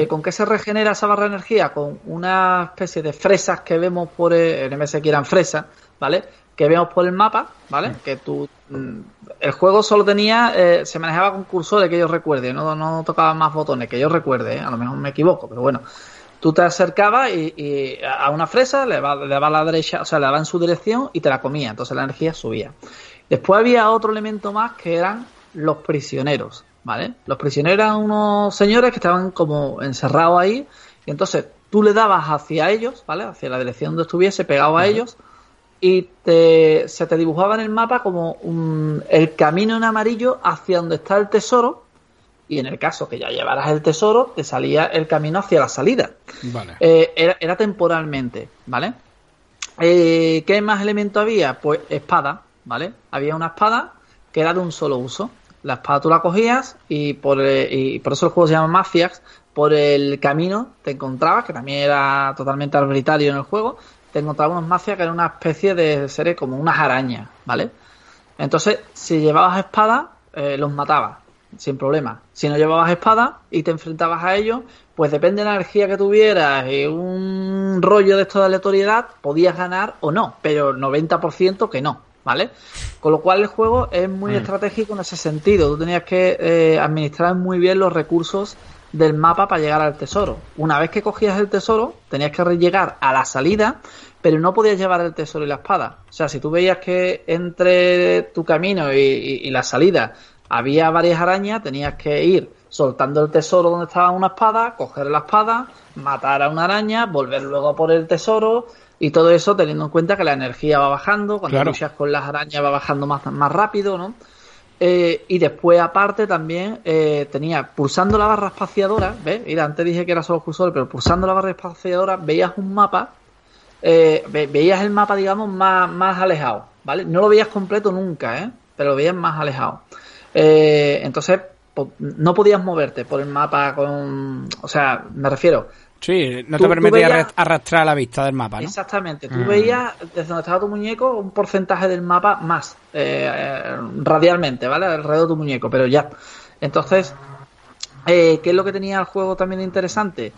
¿Con qué se regenera esa barra de energía? Con una especie de fresas que vemos por el MS que eran fresas, ¿vale? que vemos por el mapa, ¿vale? Que tú. mm, El juego solo tenía. eh, se manejaba con cursores que yo recuerde, no, no tocaba más botones que yo recuerde, ¿eh? a lo mejor me equivoco, pero bueno. Tú te acercabas y, y a una fresa, le daba a la derecha, o sea, le daba en su dirección y te la comía, entonces la energía subía. Después había otro elemento más que eran los prisioneros, ¿vale? Los prisioneros eran unos señores que estaban como encerrados ahí, y entonces tú le dabas hacia ellos, ¿vale? Hacia la dirección donde estuviese, pegado a ellos, y te, se te dibujaba en el mapa como un- el camino en amarillo hacia donde está el tesoro, y en el caso que ya llevaras el tesoro, te salía el camino hacia la salida. Vale. Eh, era, era temporalmente, ¿vale? Eh, ¿Qué más elemento había? Pues espada, ¿vale? Había una espada que era de un solo uso. La espada tú la cogías y por, eh, y por eso el juego se llama Mafiax. Por el camino te encontrabas, que también era totalmente arbitrario en el juego, te encontrabas unos mafias que eran una especie de seres como unas arañas, ¿vale? Entonces, si llevabas espada, los matabas, sin problema. Si no llevabas espada y te enfrentabas a ellos, pues depende de la energía que tuvieras y un rollo de esto de aleatoriedad, podías ganar o no, pero 90% que no, ¿vale? Con lo cual el juego es muy estratégico en ese sentido. Tú tenías que eh, administrar muy bien los recursos del mapa para llegar al tesoro. Una vez que cogías el tesoro, tenías que llegar a la salida, pero no podías llevar el tesoro y la espada. O sea, si tú veías que entre tu camino y, y- y la salida había varias arañas, tenías que ir soltando el tesoro donde estaba una espada, coger la espada, matar a una araña, volver luego a por el tesoro y todo eso teniendo en cuenta que la energía va bajando, cuando Claro. luchas con las arañas va bajando más, más rápido, ¿no? Eh, y después, aparte, también eh, tenía pulsando la barra espaciadora, ¿ves? Mira, antes dije que era solo cursor, pero pulsando la barra espaciadora veías un mapa, eh, ve- veías el mapa, digamos, más, más alejado, ¿vale? No lo veías completo nunca, ¿eh? Pero lo veías más alejado. Eh, entonces, no podías moverte por el mapa con... O sea, me refiero, Sí, no Tú- te tú permitía veías- arrastrar la vista del mapa, ¿no? Exactamente. Tú Mm. veías desde donde estaba tu muñeco un porcentaje del mapa más eh, radialmente, ¿vale? Alrededor de tu muñeco, pero ya. Entonces, eh, ¿qué es lo que tenía el juego también interesante?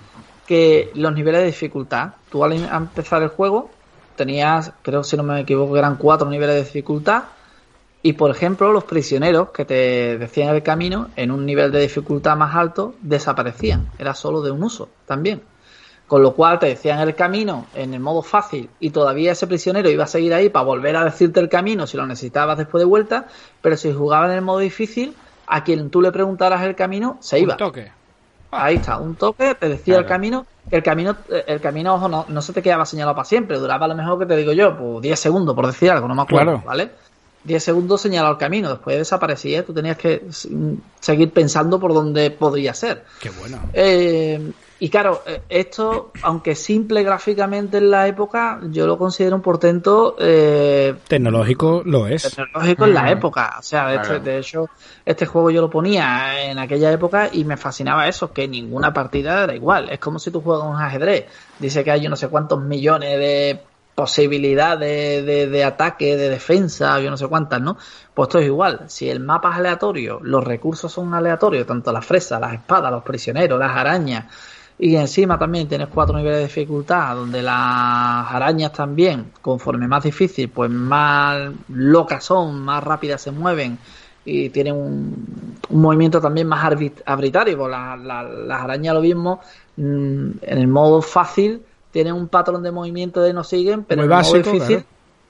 Que los niveles de dificultad. Tú al empezar el juego tenías, creo si no me equivoco, eran cuatro niveles de dificultad. Y por ejemplo, los prisioneros que te decían el camino en un nivel de dificultad más alto desaparecían. Era solo de un uso también. Con lo cual te decían el camino en el modo fácil y todavía ese prisionero iba a seguir ahí para volver a decirte el camino si lo necesitabas después de vuelta, pero si jugaba en el modo difícil, a quien tú le preguntaras el camino, se iba. Un toque. Ahí está, un toque, te decía el camino, el camino, el camino, ojo, no, no se te quedaba señalado para siempre, duraba a lo mejor que te digo yo, pues 10 segundos, por decir algo, no me acuerdo, Claro. ¿vale? 10 segundos señalado el camino, después desaparecía, tú tenías que mm, seguir pensando por dónde podría ser. Qué bueno. Eh, y claro, eh, esto, aunque simple gráficamente en la época, yo lo considero un portento eh, Tecnológico lo es. tecnológico en la época. O sea, este- Claro. de hecho, este juego yo lo ponía en aquella época y me fascinaba eso, que ninguna partida era igual. Es como si tú juegas un ajedrez. Dice que hay yo no sé cuántos millones de posibilidades de, ataque, de defensa, yo no sé cuántas, ¿no? Pues esto es igual. Si el mapa es aleatorio, los recursos son aleatorios, tanto las fresas, las espadas, los prisioneros, las arañas, y encima también tienes cuatro niveles de dificultad, donde las arañas también, conforme más difícil, pues más locas son, más rápidas se mueven y tienen un, un movimiento también más arbit- arbitrario. Pues la- la- las arañas lo mismo, mm, en el modo fácil tienen un patrón de movimiento de no siguen, pero Muy en el básico, modo difícil, claro.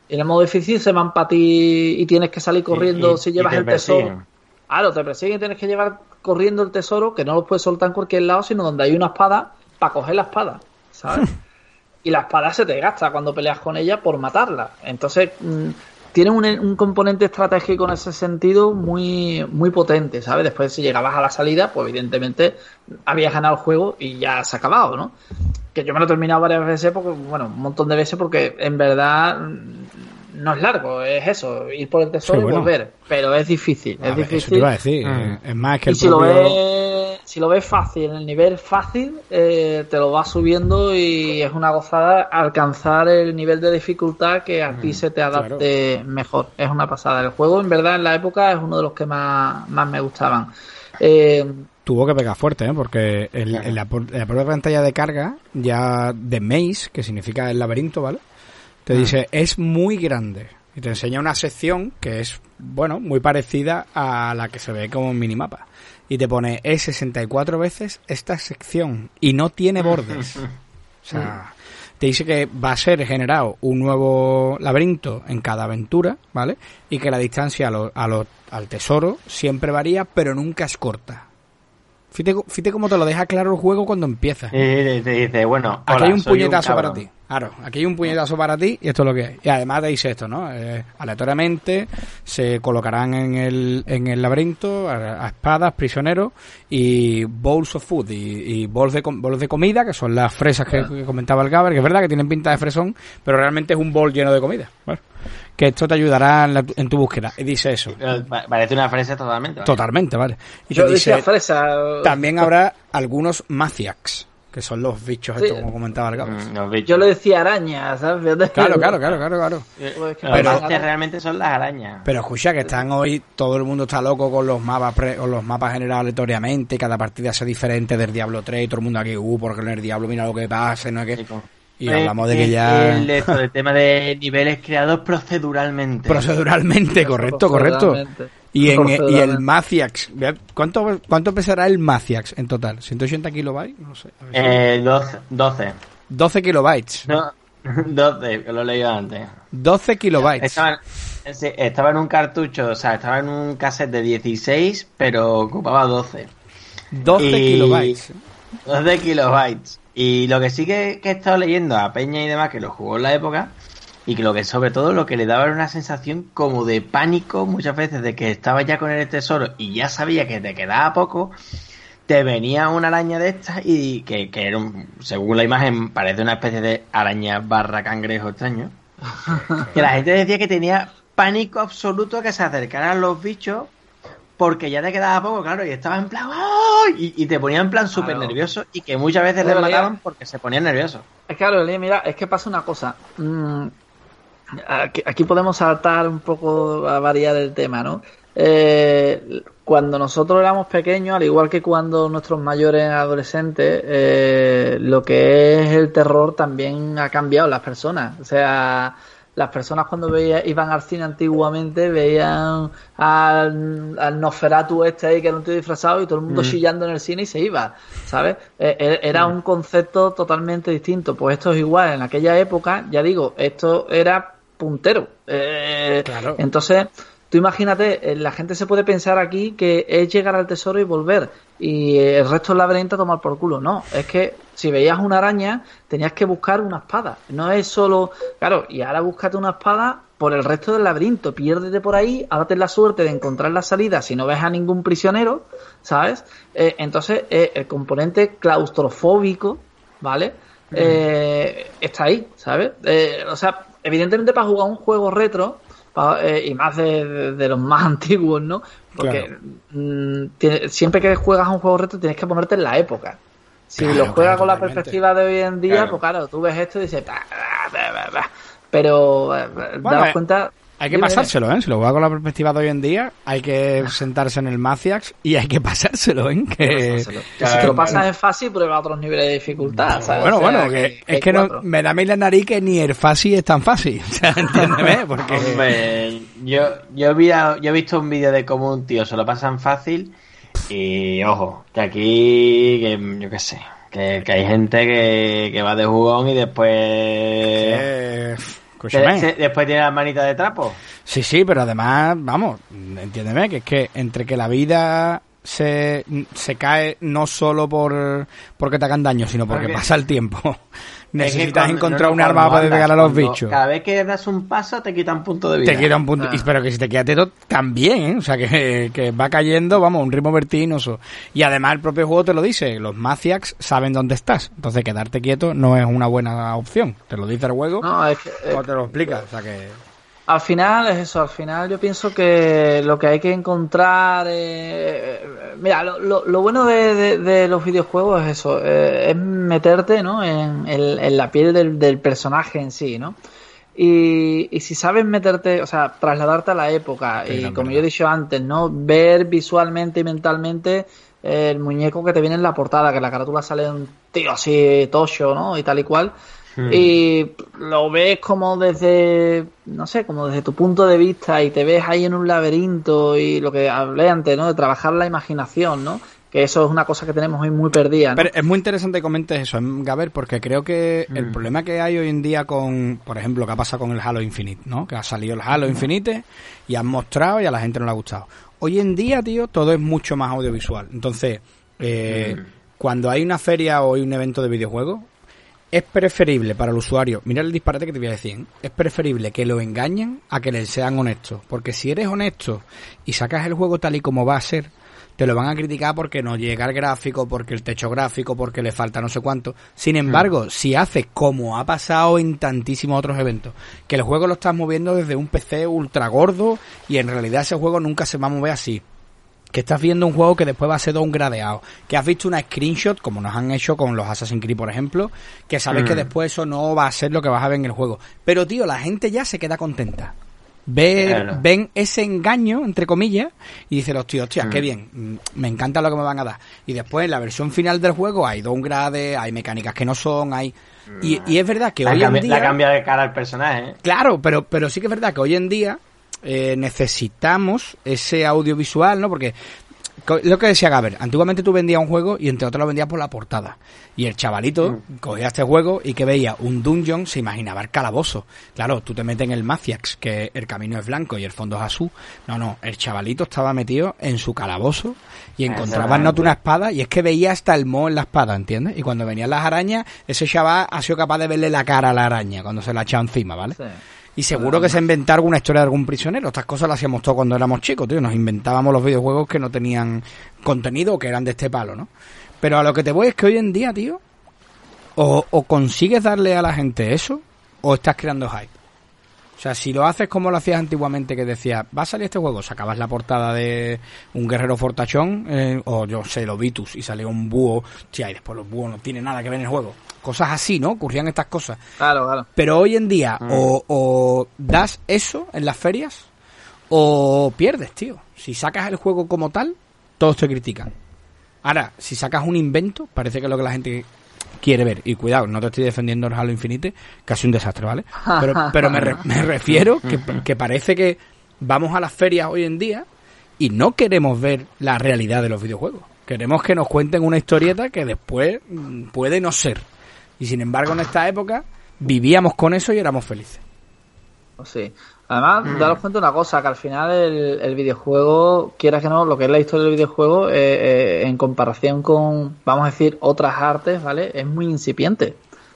en el modo difícil se van para ti y tienes que salir corriendo Y- y- si llevas el tesoro. Claro, te persiguen y tienes que llevar corriendo el tesoro, que no lo puedes soltar en cualquier lado, sino donde hay una espada para coger la espada, ¿sabes? y la espada se te gasta cuando peleas con ella por matarla. Entonces, mm, tiene un, un componente estratégico en ese sentido muy, muy potente, ¿sabes? Después, si llegabas a la salida, pues evidentemente habías ganado el juego y ya se ha acabado, ¿no? Que yo me lo he terminado varias veces, porque, bueno, un montón de veces, porque en verdad no es largo, es eso, ir por el tesoro Sí, bueno. y volver. Pero es difícil, A es ver, difícil. Eso te iba a decir. Mm. eh, Es más que Y el si lo, ves, si lo ves fácil, en el nivel fácil, eh, te lo vas subiendo y es una gozada alcanzar el nivel de dificultad que a ti se te adapte mejor. Es una pasada. El juego, en verdad, en la época es uno de los que más, más me gustaban. Eh, Tuvo que pegar fuerte, ¿eh? porque en, Claro. en la, por- en la propia pantalla de carga, ya de maze, que significa el laberinto, ¿vale? Te Mm. dice, es muy grande. Y te enseña una sección que es, bueno, muy parecida a la que se ve como un minimapa. Y te pone, es 64 veces esta sección y no tiene bordes. O sea, te dice que va a ser generado un nuevo laberinto en cada aventura, ¿vale? Y que la distancia a lo- a lo- al tesoro siempre varía, pero nunca es corta. Fíjate, fíjate cómo te lo deja claro el juego cuando empieza. Y te dice, bueno, Aquí hola, hay un puñetazo para ti. Claro, aquí hay un puñetazo para ti y esto es lo que hay. Y además te dice esto, ¿no? Eh, aleatoriamente se colocarán en el, en el laberinto a, a espadas, prisioneros y bowls of food y, y bols, de, bols de comida, que son las fresas que, que comentaba el Gaber, que es verdad que tienen pinta de fresón, pero realmente es un bol lleno de comida. Bueno, que esto te ayudará en, la- en tu búsqueda. Y dice eso. Parece una fresa totalmente. ¿vale? Totalmente, ¿vale? Y Yo te dice, decía fresa. también habrá algunos Maciacs, que son los bichos Sí. estos, como comentaba el Gaber. Mm. Yo le decía araña, ¿sabes? Claro, claro, claro, claro, claro. Pues que pero- realmente son las arañas. Pero escucha que están hoy, todo el mundo está loco con los mapas pre- con los mapas generados aleatoriamente, cada partida sea diferente del Diablo 3 y todo el mundo aquí, uh, porque en el Diablo mira lo que pasa, no es que... Y hablamos de que ya... Eh, El, esto, el tema de niveles creados proceduralmente. Proceduralmente, correcto, correcto. Y, en, y el. Maciax, ¿cuánto, ¿cuánto pesará el Maciax en total? ¿180 kilobytes? No sé. a ver si- Eh, 12. 12. 12 kilobytes. No, 12, que lo he leído antes. 12 kilobytes. Estaba, sí, estaba en un cartucho, o sea, estaba en un cassette de 16, pero ocupaba 12. 12 y- kilobytes. 12 kilobytes. Y lo que sí que, que he estado leyendo a Peña y demás, que lo jugó en la época, y que lo que sobre todo lo que le daba era una sensación como de pánico muchas veces de que estaba ya con el tesoro y ya sabía que te quedaba poco, te venía una araña de estas y que, que era un- según la imagen parece una especie de araña barra cangrejo extraño. que la gente decía que tenía pánico absoluto que se acercaran los bichos porque ya te quedaba poco, claro, y estaba en plan ¡ay! y, y te ponía en plan súper Claro. nervioso y que muchas veces les mataban porque se ponían nerviosos. Es que, claro, mira, es que pasa una cosa. Mm, aquí, aquí podemos saltar un poco a variar el tema, ¿no? Eh, cuando nosotros éramos pequeños, al igual que cuando nuestros mayores adolescentes, eh, lo que es el terror también ha cambiado las personas. O sea, las personas cuando veía, iban al cine antiguamente veían al, al Nosferatu este ahí que era un tío disfrazado y todo el mundo chillando en el cine y se iba, ¿sabes? Eh, eh, era un concepto totalmente distinto. Pues esto es igual, en aquella época, ya digo, esto era puntero. Eh, Claro. Entonces, tú imagínate, eh, la gente se puede pensar aquí que es llegar al tesoro y volver y el resto del laberinto tomar por culo. No, es que si veías una araña tenías que buscar una espada. No es solo, claro, y ahora búscate una espada por el resto del laberinto, piérdete por ahí, hágate la suerte de encontrar la salida si no ves a ningún prisionero, ¿sabes? Eh, entonces, eh, el componente claustrofóbico, ¿vale? Eh, está ahí, ¿sabes? Eh, o sea, evidentemente para jugar un juego retro, y más de, de- de los más antiguos, ¿no? Porque Claro. mm, tiene- siempre que juegas a un juego retro tienes que ponerte en la época. Si Claro, lo juegas claro, con la perspectiva de hoy en día, pues claro, tú ves esto y dices, "Bah, bah, bah, bah". pero eh, Bueno, daos eh, cuenta. Hay que pasárselo, ¿eh? Si lo juega con la perspectiva de hoy en día, hay que sentarse en el Maciax y hay que pasárselo, ¿eh? Que... si te lo pasas en fácil, prueba otros niveles de dificultad, ¿sabes? Bueno, O sea, bueno, que, es que no, me da a mí la nariz que ni el fácil es tan fácil. O sea, entiéndeme, porque... Hombre, yo, yo, he via- yo he visto un vídeo de cómo un tío se lo pasan fácil y ojo, que aquí, que yo qué sé, que, que hay gente que, que va de jugón y después... escúchame. después tiene las manitas de trapo. Sí, sí, pero además, vamos, entiéndeme, que es que entre que la vida se, se cae no solo por porque te hagan daño, sino porque Porque- pasa el tiempo. Necesitas cuando- encontrar no, no, un arma para pegar a los bichos. Cada vez que das un paso te quitan punto de vida. Te queda un punto. Ah. y- Pero que si te queda teto también, ¿eh? O sea, que, que va cayendo, vamos, un ritmo vertiginoso. Y además el propio juego te lo dice, los Maciacs saben dónde estás. Entonces quedarte quieto no es una buena opción. Te lo dice el juego No, es que, eh, o te lo explica. O sea que... Al final es eso, al final yo pienso que lo que hay que encontrar... eh, mira, lo, lo- lo bueno de, de- de los videojuegos es eso, eh, es meterte ¿no? en, en- en la piel del, del personaje en sí, ¿no? Y, y si sabes meterte, o sea, trasladarte a la época Sí, y como verdad. yo he dicho antes, ¿no? Ver visualmente y mentalmente el muñeco que te viene en la portada, que la carátula sale un tío así tocho, ¿no? Y tal y cual. Hmm. Y lo ves como desde, no sé, como desde tu punto de vista y te ves ahí en un laberinto y lo que hablé antes, ¿no? De trabajar la imaginación, ¿no? Que eso es una cosa que tenemos hoy muy perdida. Pero es muy interesante que comentes eso, Gaber, porque creo que el hmm. problema que hay hoy en día con, por ejemplo, que ha pasado con el Halo Infinite, ¿no? Que ha salido el Halo Infinite y han mostrado y a la gente no le ha gustado. Hoy en día, tío, todo es mucho más audiovisual. Entonces, eh, cuando hay una feria o hay un evento de videojuegos, es preferible para el usuario, mira el disparate que te voy a decir, ¿eh? es preferible que lo engañen a que les sean honestos. Porque si eres honesto y sacas el juego tal y como va a ser, te lo van a criticar porque no llega el gráfico, porque el techo gráfico, porque le falta no sé cuánto. Sin embargo, hmm. si haces como ha pasado en tantísimos otros eventos, que el juego lo estás moviendo desde un PC ultra gordo y en realidad ese juego nunca se va a mover así que estás viendo un juego que después va a ser todo un gradeado, que has visto una screenshot, como nos han hecho con los Assassin's Creed, por ejemplo, que sabes que mm. después eso no va a ser lo que vas a ver en el juego. Pero, tío, la gente ya se queda contenta. Ven ese engaño, entre comillas, y dice los tíos, hostia, qué mm. bien, mm, me encanta lo que me van a dar. Y después en la versión final del juego hay downgrade, hay mecánicas que no son, hay... Y, y es verdad que hoy en día... La cambia de cara al personaje. ¿eh? Claro, pero, pero sí que es verdad que hoy en día eh, necesitamos ese audiovisual, ¿no? Porque lo que decía Gaber, antiguamente tú vendías un juego y entre otros lo vendías por la portada. Y el chavalito mm. cogía este juego y que veía un dungeon, se imaginaba el calabozo. Claro, tú te metes en el Maciax, que el camino es blanco y el fondo es azul. No, no, el chavalito estaba metido en su calabozo y encontraba en una espada y es que veía hasta el mo en la espada, ¿entiendes? Y cuando venían las arañas, ese chaval ha sido capaz de verle la cara a la araña cuando se la echaba encima, ¿vale? Y seguro que se inventó alguna historia de algún prisionero. Estas cosas las hacíamos todos cuando éramos chicos, tío. Nos inventábamos los videojuegos que no tenían contenido o que eran de este palo, ¿no? Pero a lo que te voy es que hoy en día, tío, o, o consigues darle a la gente eso, o estás creando hype. O sea, si lo haces como lo hacías antiguamente, que decía, va a salir este juego, sacabas la portada de un guerrero fortachón, eh, o yo sé, los Vitus, y salió un búho, tía, y después los búhos no tienen nada que ver en el juego. Cosas así, ¿no? Ocurrían estas cosas. Claro, claro. Pero hoy en día, mm. o, o das eso en las ferias, o pierdes, tío. Si sacas el juego como tal, todos te critican. Ahora, si sacas un invento, parece que es lo que la gente quiere ver. Y cuidado, no te estoy defendiendo el Halo Infinite, casi un desastre, ¿vale? Pero, pero me, me refiero que, que parece que vamos a las ferias hoy en día y no queremos ver la realidad de los videojuegos. Queremos que nos cuenten una historieta que después mm, puede no ser. Y sin embargo, en esta época vivíamos con eso y éramos felices. Sí. Además, mm. daros cuenta de una cosa, que al final el, videojuego, quieras que no, lo que es la historia del videojuego, eh, eh, en comparación con, vamos a decir, otras artes, ¿vale? Es muy incipiente,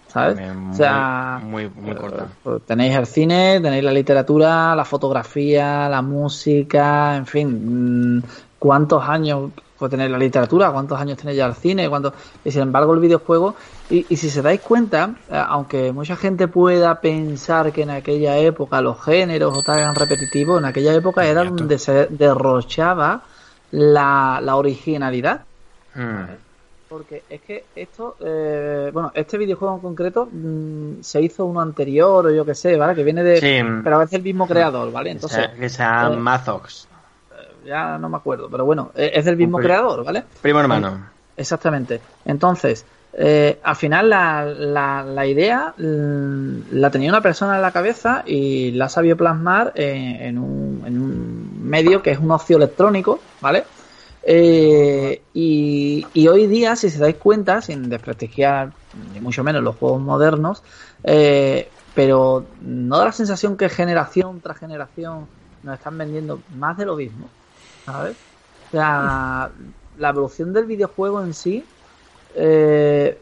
¿sabes? o sea, muy, muy, eh, corta. Pues tenéis el cine, tenéis la literatura, la fotografía, la música, en fin, mm, ¿cuántos años puede tener la literatura, cuántos años tiene ya el cine, cuánto... y sin embargo el videojuego, y, si se dais cuenta, eh, aunque mucha gente pueda pensar que en aquella época los géneros eran repetitivos, en aquella época era donde se derrochaba la, originalidad. Hmm. Porque es que esto, eh, bueno, este videojuego en concreto mm, se hizo uno anterior o yo que sé, ¿vale? Que viene de... Pero a veces el mismo creador, ¿vale? Entonces... Que sea, eh, Mazox ya no me acuerdo, pero bueno, e-, es del mismo creador, ¿vale? Primo hermano. Exactamente. Entonces, eh, al final la, la, idea mm, la tenía una persona en la cabeza y la sabía plasmar en, un, en, un, medio que es un ocio electrónico, ¿vale? Eh, y, y, hoy día, si se dais cuenta, sin desprestigiar ni mucho menos los juegos modernos, eh, pero no da la sensación que generación tras generación nos están vendiendo más de lo mismo. ¿Sabes? O sea, la evolución del videojuego en sí. Eh,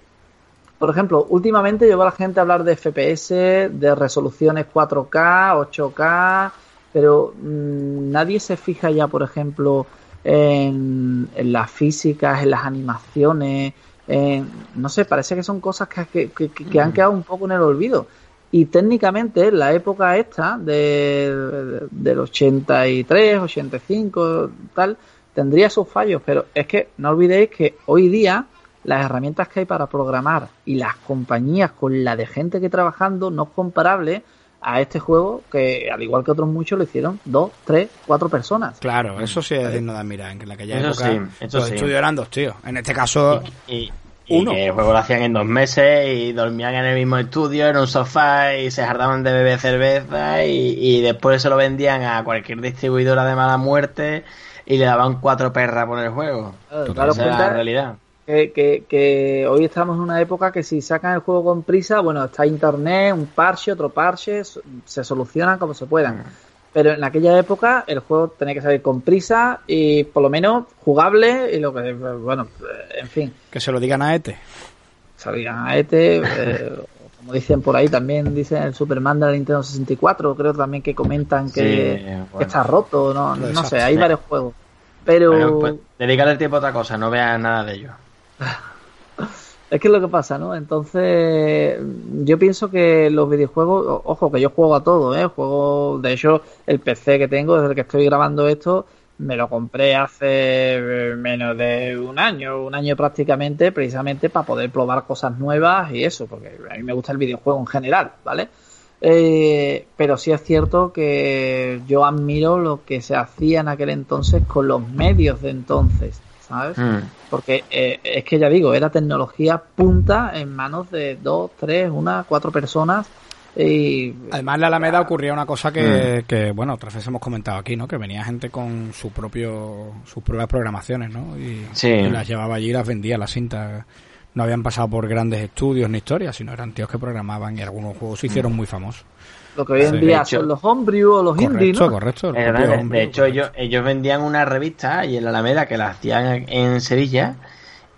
por ejemplo, últimamente veo a la gente hablar de FPS, de resoluciones 4K, 8K, pero mm, nadie se fija ya, por ejemplo, en, las físicas, en las animaciones. no sé, parece que son cosas que, que, han mm. quedado un poco en el olvido. Y técnicamente la época esta de, del 83, 85, tal, tendría sus fallos, pero es que no olvidéis que hoy día las herramientas que hay para programar y las compañías con la de gente que trabajando no es comparable a este juego que, al igual que otros muchos, lo hicieron dos, tres, cuatro personas. Claro, eso sí es digno de admirar. En aquella época sí, los estudios eran dos tíos. En este caso... Y, Y Uno. que el juego lo hacían en dos meses y dormían en el mismo estudio, en un sofá y se jardaban de beber cerveza y, y después se lo vendían a cualquier distribuidora de mala muerte y le daban cuatro perras por el juego. Claro, claro, Esa es la realidad. que, que, que hoy estamos en una época que si sacan el juego con prisa, bueno, está internet, un parche, otro parche, se solucionan como se puedan. Pero en aquella época el juego tenía que salir con prisa y por lo menos jugable y lo que, bueno, en fin, Que se lo digan a Ete. salían a ETE, eh, como dicen por ahí, también dicen el Superman de la Nintendo 64, creo también que comentan que, Sí, que bueno. está roto, no, Lo no sé, hay varios juegos. Pero... Bueno, pues, dedícale el tiempo a otra cosa, no veas nada de ello. Es que es lo que pasa, ¿no? Entonces, yo pienso que los videojuegos, ojo, que yo juego a todo, ¿eh? Juego, de hecho, el PC que tengo desde el que estoy grabando esto, me lo compré hace eh, menos de un año, un año prácticamente, precisamente para poder probar cosas nuevas y eso, porque a mí me gusta el videojuego en general, ¿vale? Eh, pero sí es cierto que yo admiro lo que se hacía en aquel entonces con los medios de entonces, ¿sabes? Mm. Porque eh, es que ya digo, era tecnología punta en manos de dos, tres, una, cuatro personas. Y Además, en la Alameda ocurría una cosa que, que, bueno, otras veces hemos comentado aquí, ¿no? Que venía gente con su propio, sus propias programaciones, ¿no? Y, Sí. y las llevaba allí y las vendía las cintas. No habían pasado por grandes estudios ni historias, sino eran tíos que programaban y algunos juegos se hicieron muy famosos. lo que hoy en día hecho- son los homebrew o los indie, Correcto, ¿no? correcto. el verdad, de hecho, correcto. ellos, ellos vendían una revista y en la Alameda que la hacían en Sevilla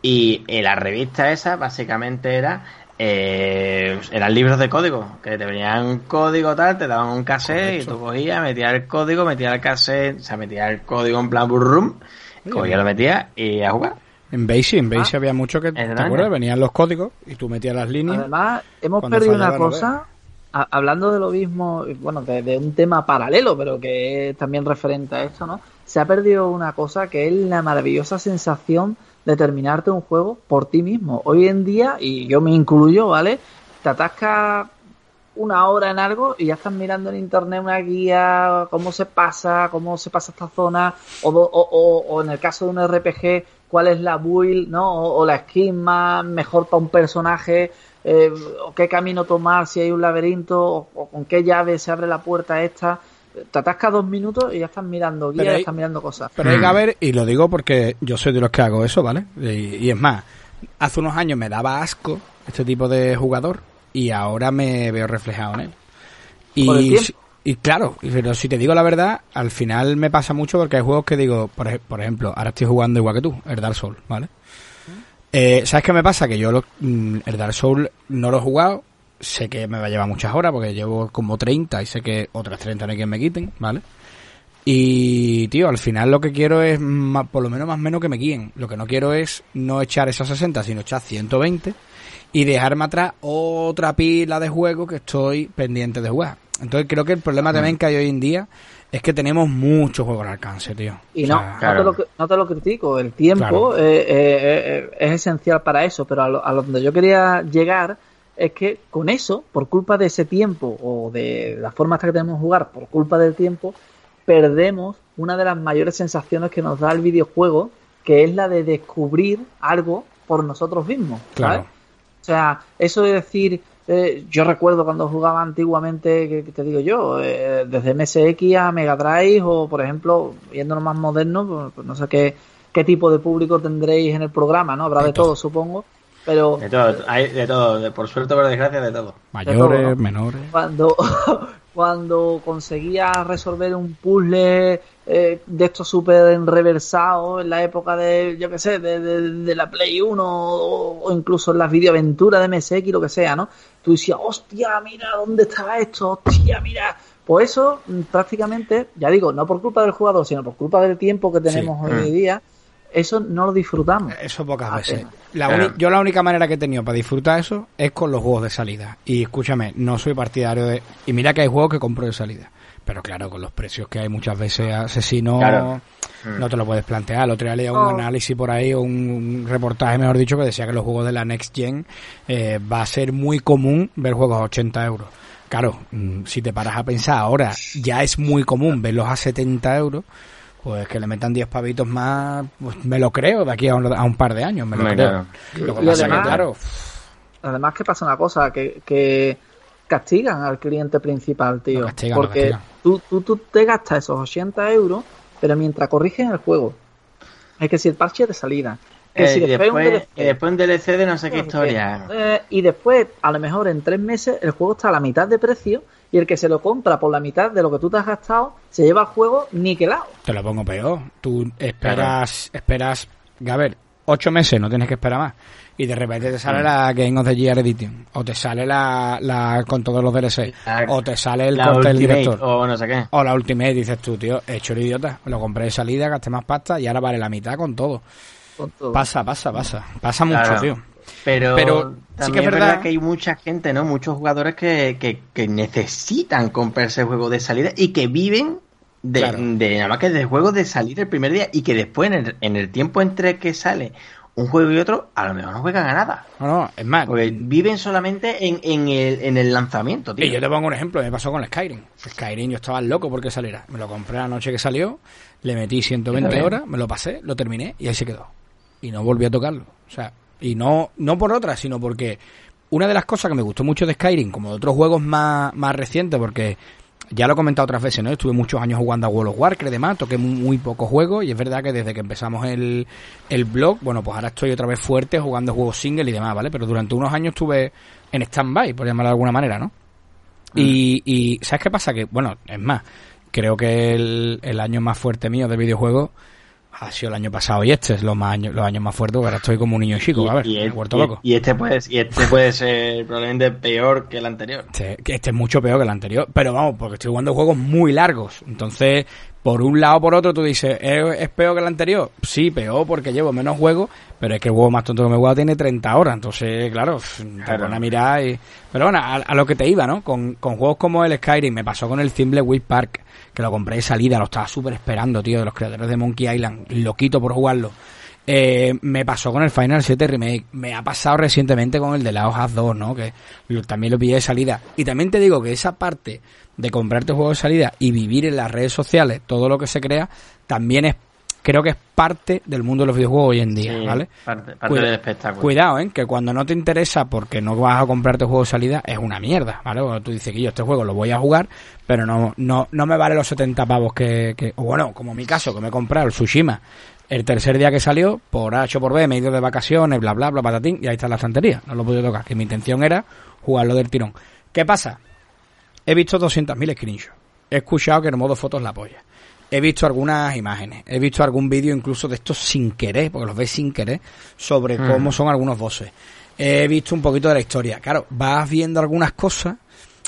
y en la revista esa básicamente era eh, eran libros de código que te venían un código tal, te daban un cassette y tú cogías, metías el código, metías el cassette, o sea, metías el código en plan burrum, cogías, lo metías y a jugar. En Basic, en Basic Ah, había mucho que, ¿te acuerdas? Venían los códigos y tú metías las líneas. Además, hemos perdido una cosa, a- hablando de lo mismo, bueno, de, de un tema paralelo, pero que es también referente a esto, ¿no? Se ha perdido una cosa que es la maravillosa sensación de terminarte un juego por ti mismo. Hoy en día, y yo me incluyo, ¿vale? Te atascas una hora en algo y ya estás mirando en internet una guía, cómo se pasa, cómo se pasa esta zona, o, o- o en el caso de un RPG, cuál es la build, ¿no? O, o la skin más mejor para un personaje, eh, o qué camino tomar si hay un laberinto, o, o con qué llave se abre la puerta esta. Te atascas dos minutos y ya estás mirando guía, Pero ya estás mirando cosas. Pero hay que ver, y lo digo porque yo soy de los que hago eso, ¿vale? Y, y es más, hace unos años me daba asco este tipo de jugador y ahora me veo reflejado en él. Por el Y, tiempo. Y claro, pero si te digo la verdad, al final me pasa mucho porque hay juegos que digo, por, por ejemplo, ahora estoy jugando igual que tú, el Dark Souls, ¿vale? Eh, ¿Sabes qué me pasa? Que yo lo- mm, el Dark Souls no lo he jugado, sé que me va a llevar muchas horas porque llevo como 30 y sé que otras 30 no hay quien me quiten, ¿vale? Y, tío, al final lo que quiero es por lo menos más o menos que me guíen. Lo que no quiero es no echar esas 60, sino echar 120 y dejarme atrás otra pila de juegos que estoy pendiente de jugar. Entonces creo que el problema también que hay hoy en día es que tenemos muchos juegos al alcance, tío. Y O no, sea, no, te lo, cri- no te lo critico, el tiempo Claro. eh, eh, eh, es esencial para eso, pero a lo, a lo donde yo quería llegar es que con eso, por culpa de ese tiempo o de la forma hasta que tenemos de jugar, por culpa del tiempo, perdemos una de las mayores sensaciones que nos da el videojuego, que es la de descubrir algo por nosotros mismos. ¿sabes? Claro. O sea, eso de decir, eh, yo recuerdo cuando jugaba antiguamente, que, que te digo yo, eh, desde MSX a Mega Drive o, por ejemplo, yéndonos más modernos, pues, pues no sé qué, qué tipo de público tendréis en el programa, ¿no? Habrá de De todo. todo, supongo, pero De todo, hay de todo, de- por suerte o por desgracia, de todo. mayores, todo, ¿no? menores. cuando, cuando conseguía resolver un puzzle eh, de estos súper enreversados en la época de, yo qué sé, de, de- de la Play 1 o, o incluso en las videoaventuras de MSX, lo que sea, ¿no? Tú decías, hostia, mira, ¿dónde estaba esto? Hostia, mira. Pues eso, mm, prácticamente, ya digo, no por culpa del jugador, sino por culpa del tiempo que tenemos Sí. hoy en día, eso no lo disfrutamos. Eso pocas Ah, veces. pena. La Claro. yo la única manera que he tenido para disfrutar eso es con los juegos de salida. Y escúchame, no soy partidario de... Y mira que hay juegos que compro de salida. Pero claro, con los precios que hay muchas veces asesino, Claro. no te lo puedes plantear. El otro día leía un Oh. análisis por ahí, un, un reportaje, mejor dicho, que decía que los juegos de la Next Gen eh, va a ser muy común ver juegos a 80 euros. Claro, mm, si te paras a pensar ahora, ya es muy común verlos a 70 euros. Pues que le metan 10 pavitos más, pues me lo creo de aquí a un, a un par de años, me lo creo. Lo que Y pasa es que, además- claro, Además que pasa una cosa, que, que castigan al cliente principal, tío. Lo castigan, lo porque castigan. tú, tú, tú te gastas esos 80 euros, pero mientras corrigen el juego. Es que si el parche de salida, que Eh, si y, después, un después, DLC, y después un DLC de no sé qué historia. eh, y después, a lo mejor en tres meses, el juego está a la mitad de precio y el que se lo compra por la mitad de lo que tú te has gastado se lleva el juego niquelado. te lo pongo peor. Tú esperas, esperas, a ver, 8 meses, no tienes que esperar más. Y de repente te Mm. sale la Game of the Year Edition, o te sale la, la con todos los DLC, La- o te sale el la corte del Ultimate, director. o no sé qué. O la Ultimate, dices tú, tío, he hecho el idiota. Lo compré de salida, gasté más pasta y ahora vale la mitad con todo. con todo. Pasa, pasa, pasa. Pasa mucho, Claro. tío. Pero, Pero sí también que es verdad- verdad que hay mucha gente, ¿no? Muchos jugadores que, que, que necesitan comprarse el juego de salida y que viven de, Claro. de nada más que del juego de salir el primer día y que después en el, en el tiempo entre que sale un juego y otro, a lo mejor no juegan a nada. No, no, es más. Porque viven solamente en, en, el, en el lanzamiento, tío. Y yo te pongo un ejemplo, me pasó con Skyrim. Skyrim yo estaba loco porque saliera. Me lo compré la noche que salió, le metí 120 Está bien. horas, me lo pasé, lo terminé y ahí se quedó. Y no volví a tocarlo. O sea, y no, no por otra, sino porque una de las cosas que me gustó mucho de Skyrim, como de otros juegos más, más recientes, porque ya lo he comentado otras veces, ¿no? Estuve muchos años jugando a World of Warcraft y demás, toqué muy, muy pocos juegos y es verdad que desde que empezamos el, el blog, bueno, pues ahora estoy otra vez fuerte jugando juegos single y demás, ¿vale? Pero durante unos años estuve en stand-by, por llamarlo de alguna manera, ¿no? Y, y ¿sabes qué pasa? Que, bueno, es más, creo que el, el año más fuerte mío de videojuegos ha sido el año pasado y este es los, más años, los años más fuertes, ahora estoy como un niño chico, a ver, y, me loco. y este puede, y este puede ser probablemente peor que el anterior. Este, este es mucho peor que el anterior, pero vamos, porque estoy jugando juegos muy largos. Entonces, por un lado o por otro, tú dices, ¿es, es peor que el anterior? Sí, peor porque llevo menos juegos, pero es que el juego más tonto que me he jugado tiene 30 horas. Entonces, claro, te Claro. pones a mirar y... Pero bueno, a, a lo que te iba, ¿no? Con, con juegos como el Skyrim, me pasó con el Thimbleweed Park, que lo compré de salida, lo estaba súper esperando, tío, de los creadores de Monkey Island, loquito por jugarlo. Eh, me pasó con el Final 7 Remake, me ha pasado recientemente con el de la Hojas 2, ¿no? Que lo- también lo pillé de salida. Y también te digo que esa parte de comprarte juegos de salida y vivir en las redes sociales, todo lo que se crea, también es, creo que es parte del mundo de los videojuegos hoy en día, Sí, ¿vale? Parte, parte Cuida- del espectáculo. Cuidado, ¿eh? Que cuando no te interesa porque no vas a comprarte juego de salida, es una mierda, ¿vale? Cuando tú dices que yo este juego lo voy a jugar, pero no, no, no me vale los 70 pavos que, que... O bueno, como en mi caso, que me he comprado el Tsushima el tercer día que salió, por H o por B, me he ido de vacaciones, bla, bla, bla, patatín, y ahí está la estantería. No lo podido tocar, que mi intención era jugarlo del tirón. ¿Qué pasa? He visto 200.000 screenshots. He escuchado que en modo fotos la polla. He visto algunas imágenes. He visto algún vídeo incluso de estos sin querer, porque los ves sin querer, sobre Mm. cómo son algunos bosses. He visto un poquito de la historia. Claro, vas viendo algunas cosas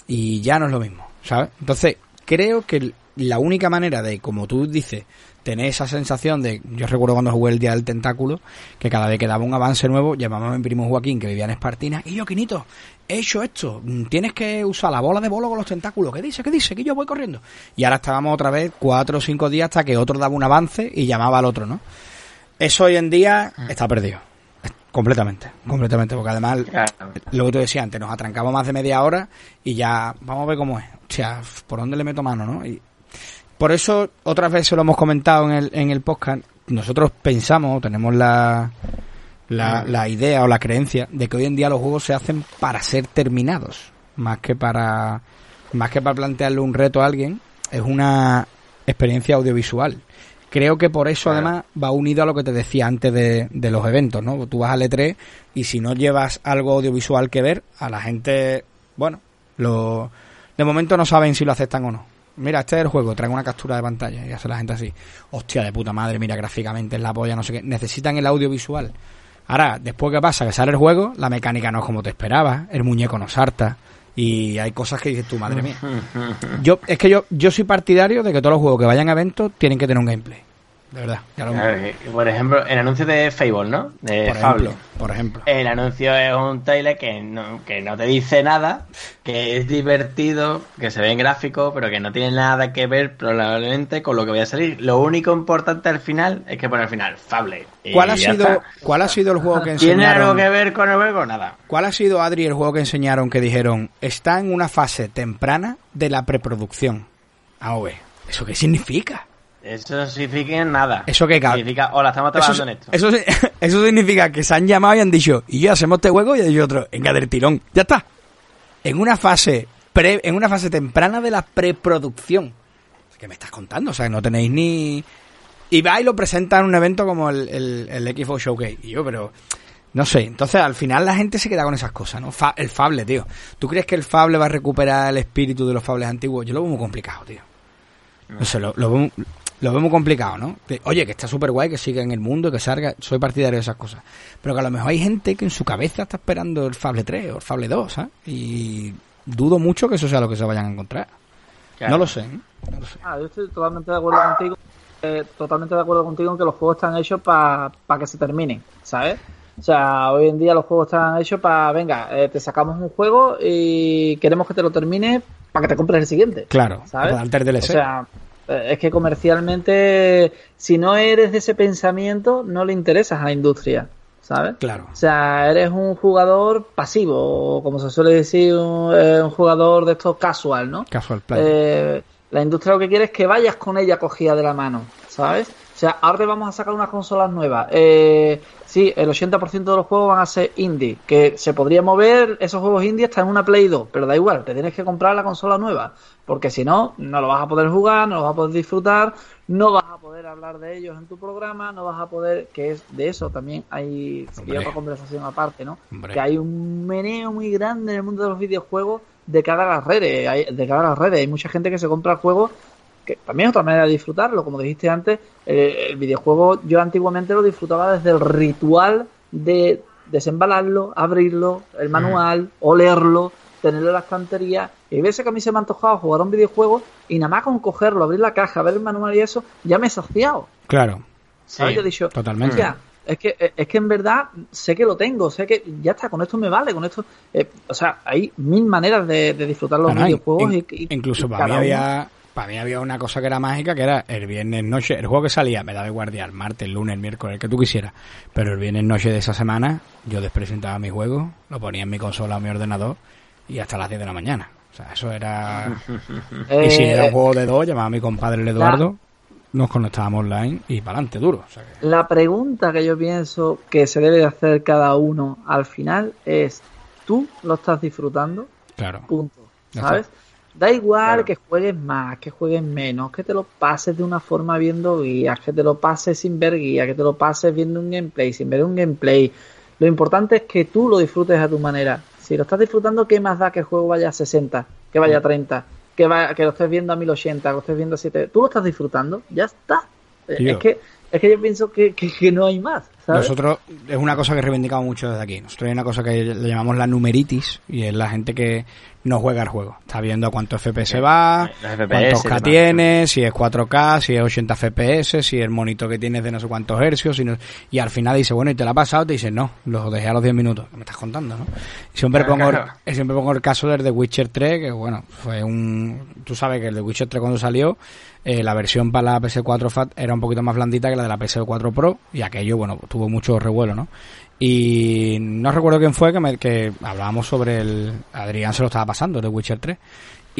y ya no es lo mismo, ¿sabes? Entonces, creo que el- la única manera de, como tú dices, tener esa sensación de, yo recuerdo cuando jugué el Día del Tentáculo, que cada vez que daba un avance nuevo, llamaba a mi primo Joaquín, que vivía en Espartina, y yo, Quinito, he hecho esto, mm, tienes que usar la bola de bolo con los tentáculos, ¿qué dice? ¿Qué dice? Que yo voy corriendo. Y ahora estábamos otra vez cuatro o cinco días hasta que otro daba un avance y llamaba al otro, ¿no? Eso hoy en día está perdido. Completamente, completamente, porque además lo que tú decías antes, nos atrancamos más de media hora y ya vamos a ver cómo es. O sea, por dónde le meto mano, ¿no? Y por eso, otras veces lo hemos comentado en el, en el podcast, nosotros pensamos, tenemos la, la, la idea o la creencia de que hoy en día los juegos se hacen para ser terminados, más que para, más que para plantearle un reto a alguien, es una experiencia audiovisual. Creo que por eso Claro. además va unido a lo que te decía antes de, de los eventos, ¿no? Tú vas al E3 y si no llevas algo audiovisual que ver, a la gente, bueno, lo, de momento no saben si lo aceptan o no. Mira, este es el juego, trae una captura de pantalla y hace la gente así. Hostia, de puta madre, mira, gráficamente es la polla, no sé qué. Necesitan el audiovisual. Ahora, después que pasa, que sale el juego, la mecánica no es como te esperabas, el muñeco no salta y hay cosas que dices tú, madre mía. Yo, es que yo, yo soy partidario de que todos los juegos que vayan a eventos tienen que tener un gameplay. De verdad. Ya lo- Claro, que, Por ejemplo, el anuncio de Fable, ¿no? De por Fable. ejemplo, por ejemplo. El anuncio es un trailer que no, que no te dice nada, que es divertido, que se ve en gráfico, pero que no tiene nada que ver probablemente con lo que vaya a salir. Lo único importante al final es que pone al final Fable. ¿Cuál ha sido, está. cuál ha sido el juego que ¿Tiene algo enseñaron? que ver con el juego? Nada. ¿Cuál ha sido, Adri, el juego que enseñaron que dijeron está en una fase temprana de la preproducción? AOV. ¿Eso qué significa? Eso no significa nada. Eso que ca- Significa, hola, estamos Eso, trabajando en esto. eso, eso significa que se han llamado y han dicho, y yo hacemos este juego y hay otro, venga del tirón, ya está. En una fase pre, en una fase temprana de la preproducción. ¿Qué me estás contando? O sea, no tenéis ni... Y va y lo presenta en un evento como el, el, el Xbox Showcase. Y yo, pero... No sé, entonces al final la gente se queda con esas cosas, ¿no? Fa- el Fable, tío. ¿Tú crees que el Fable va a recuperar el espíritu de los Fables antiguos? Yo lo veo muy complicado, tío. No sé, lo, lo veo, lo veo muy complicado, ¿no? Que, oye, que está súper guay, que siga en el mundo, que salga. Soy partidario de esas cosas. Pero que a lo mejor hay gente que en su cabeza está esperando el Fable 3 o el Fable 2, ¿sabes? Y dudo mucho que eso sea lo que se vayan a encontrar. Claro. No lo sé, ¿eh? No lo sé. Ah, yo estoy totalmente de acuerdo contigo. eh, totalmente de acuerdo contigo en que los juegos están hechos para que se terminen, ¿sabes? O sea, hoy en día los juegos están hechos para, venga, eh, te sacamos un juego y queremos que te lo termines para que te compres el siguiente. Claro, ¿sabes? para darte el DLC. O sea, es que comercialmente, si no eres de ese pensamiento, no le interesas a la industria, ¿sabes? claro. O sea, eres un jugador pasivo, o como se suele decir, un, eh, un jugador de estos casual, ¿no? Casual play. Eh, la industria lo que quiere es que vayas con ella cogida de la mano, ¿sabes? O sea, ahora te vamos a sacar unas consolas nuevas. Eh, sí, el 80% de los juegos van a ser indie, que se podría mover esos juegos indie hasta en una Play 2, pero da igual, te tienes que comprar la consola nueva, porque si no, no lo vas a poder jugar, no lo vas a poder disfrutar, no vas a poder hablar de ellos en tu programa, no vas a poder, que es de eso también hay sería otra conversación aparte, ¿no? Hombre. Que hay un meneo muy grande en el mundo de los videojuegos de cara a las redes, hay- de cara a las redes, hay mucha gente que se compra juegos que también es otra manera de disfrutarlo, como dijiste antes, eh, el videojuego yo antiguamente lo disfrutaba desde el ritual de desembalarlo, abrirlo, el manual, olerlo, tenerlo en la estantería, y hay veces que a mí se me ha antojado jugar a un videojuego y nada más con cogerlo, abrir la caja, ver el manual y eso, ya me he saciado. Claro, ¿Sabes? Sí, Yo he dicho, totalmente. "Hostia, es que, es que en verdad sé que lo tengo, sé que ya está, con esto me vale, con esto. eh, o sea, hay mil maneras de, de disfrutar los No, no, videojuegos. in- y, y- incluso y para mí había para mí había una cosa que era mágica que era el viernes noche el juego que salía me daba igual día el martes el lunes el miércoles el que tú quisieras pero el viernes noche de esa semana yo despresentaba mi juego lo ponía en mi consola o mi ordenador y hasta las 10 de la mañana o sea eso era y si Eh, era un juego de dos llamaba a mi compadre el Eduardo nos conectábamos online y para adelante duro o sea que- La pregunta que yo pienso que se debe de hacer cada uno al final es: ¿tú lo estás disfrutando? claro Punto. ¿Sabes? Da igual Claro. que juegues más, que juegues menos, que te lo pases de una forma viendo guías, que te lo pases sin ver guías, que te lo pases viendo un gameplay, sin ver un gameplay. Lo importante es que tú lo disfrutes a tu manera. Si lo estás disfrutando, ¿qué más da que el juego vaya a 60, que vaya a 30, que, vaya, que lo estés viendo a 1080, que lo estés viendo a 7? Tú lo estás disfrutando, ya está. Eh, Tío. Es que, es que yo pienso que, que- que no hay más. ¿sabes? Nosotros, es una cosa que reivindicamos mucho desde aquí. Nosotros hay una cosa que le llamamos la numeritis y es la gente que no juega el juego. Está viendo a cuánto FPS va, FPS cuántos K tiene, si es 4K, si es 80 FPS, si el monitor que tienes de no sé cuántos hercios. si no- y al final dice, bueno, ¿y te la ha pasado? Te dice, no, lo dejé a los 10 minutos. ¿Qué me estás contando, no? Siempre, Claro, pongo, claro. el- siempre pongo el caso del The Witcher 3, que bueno, fue un... Tú sabes que el The Witcher 3 cuando salió, eh, la versión para la PS4 FAT era un poquito más blandita que la de la PS4 Pro y aquello, bueno, tuvo mucho revuelo, ¿no? Y no recuerdo quién fue que, me, que hablábamos sobre el... Adrián se lo estaba pasando, The Witcher 3.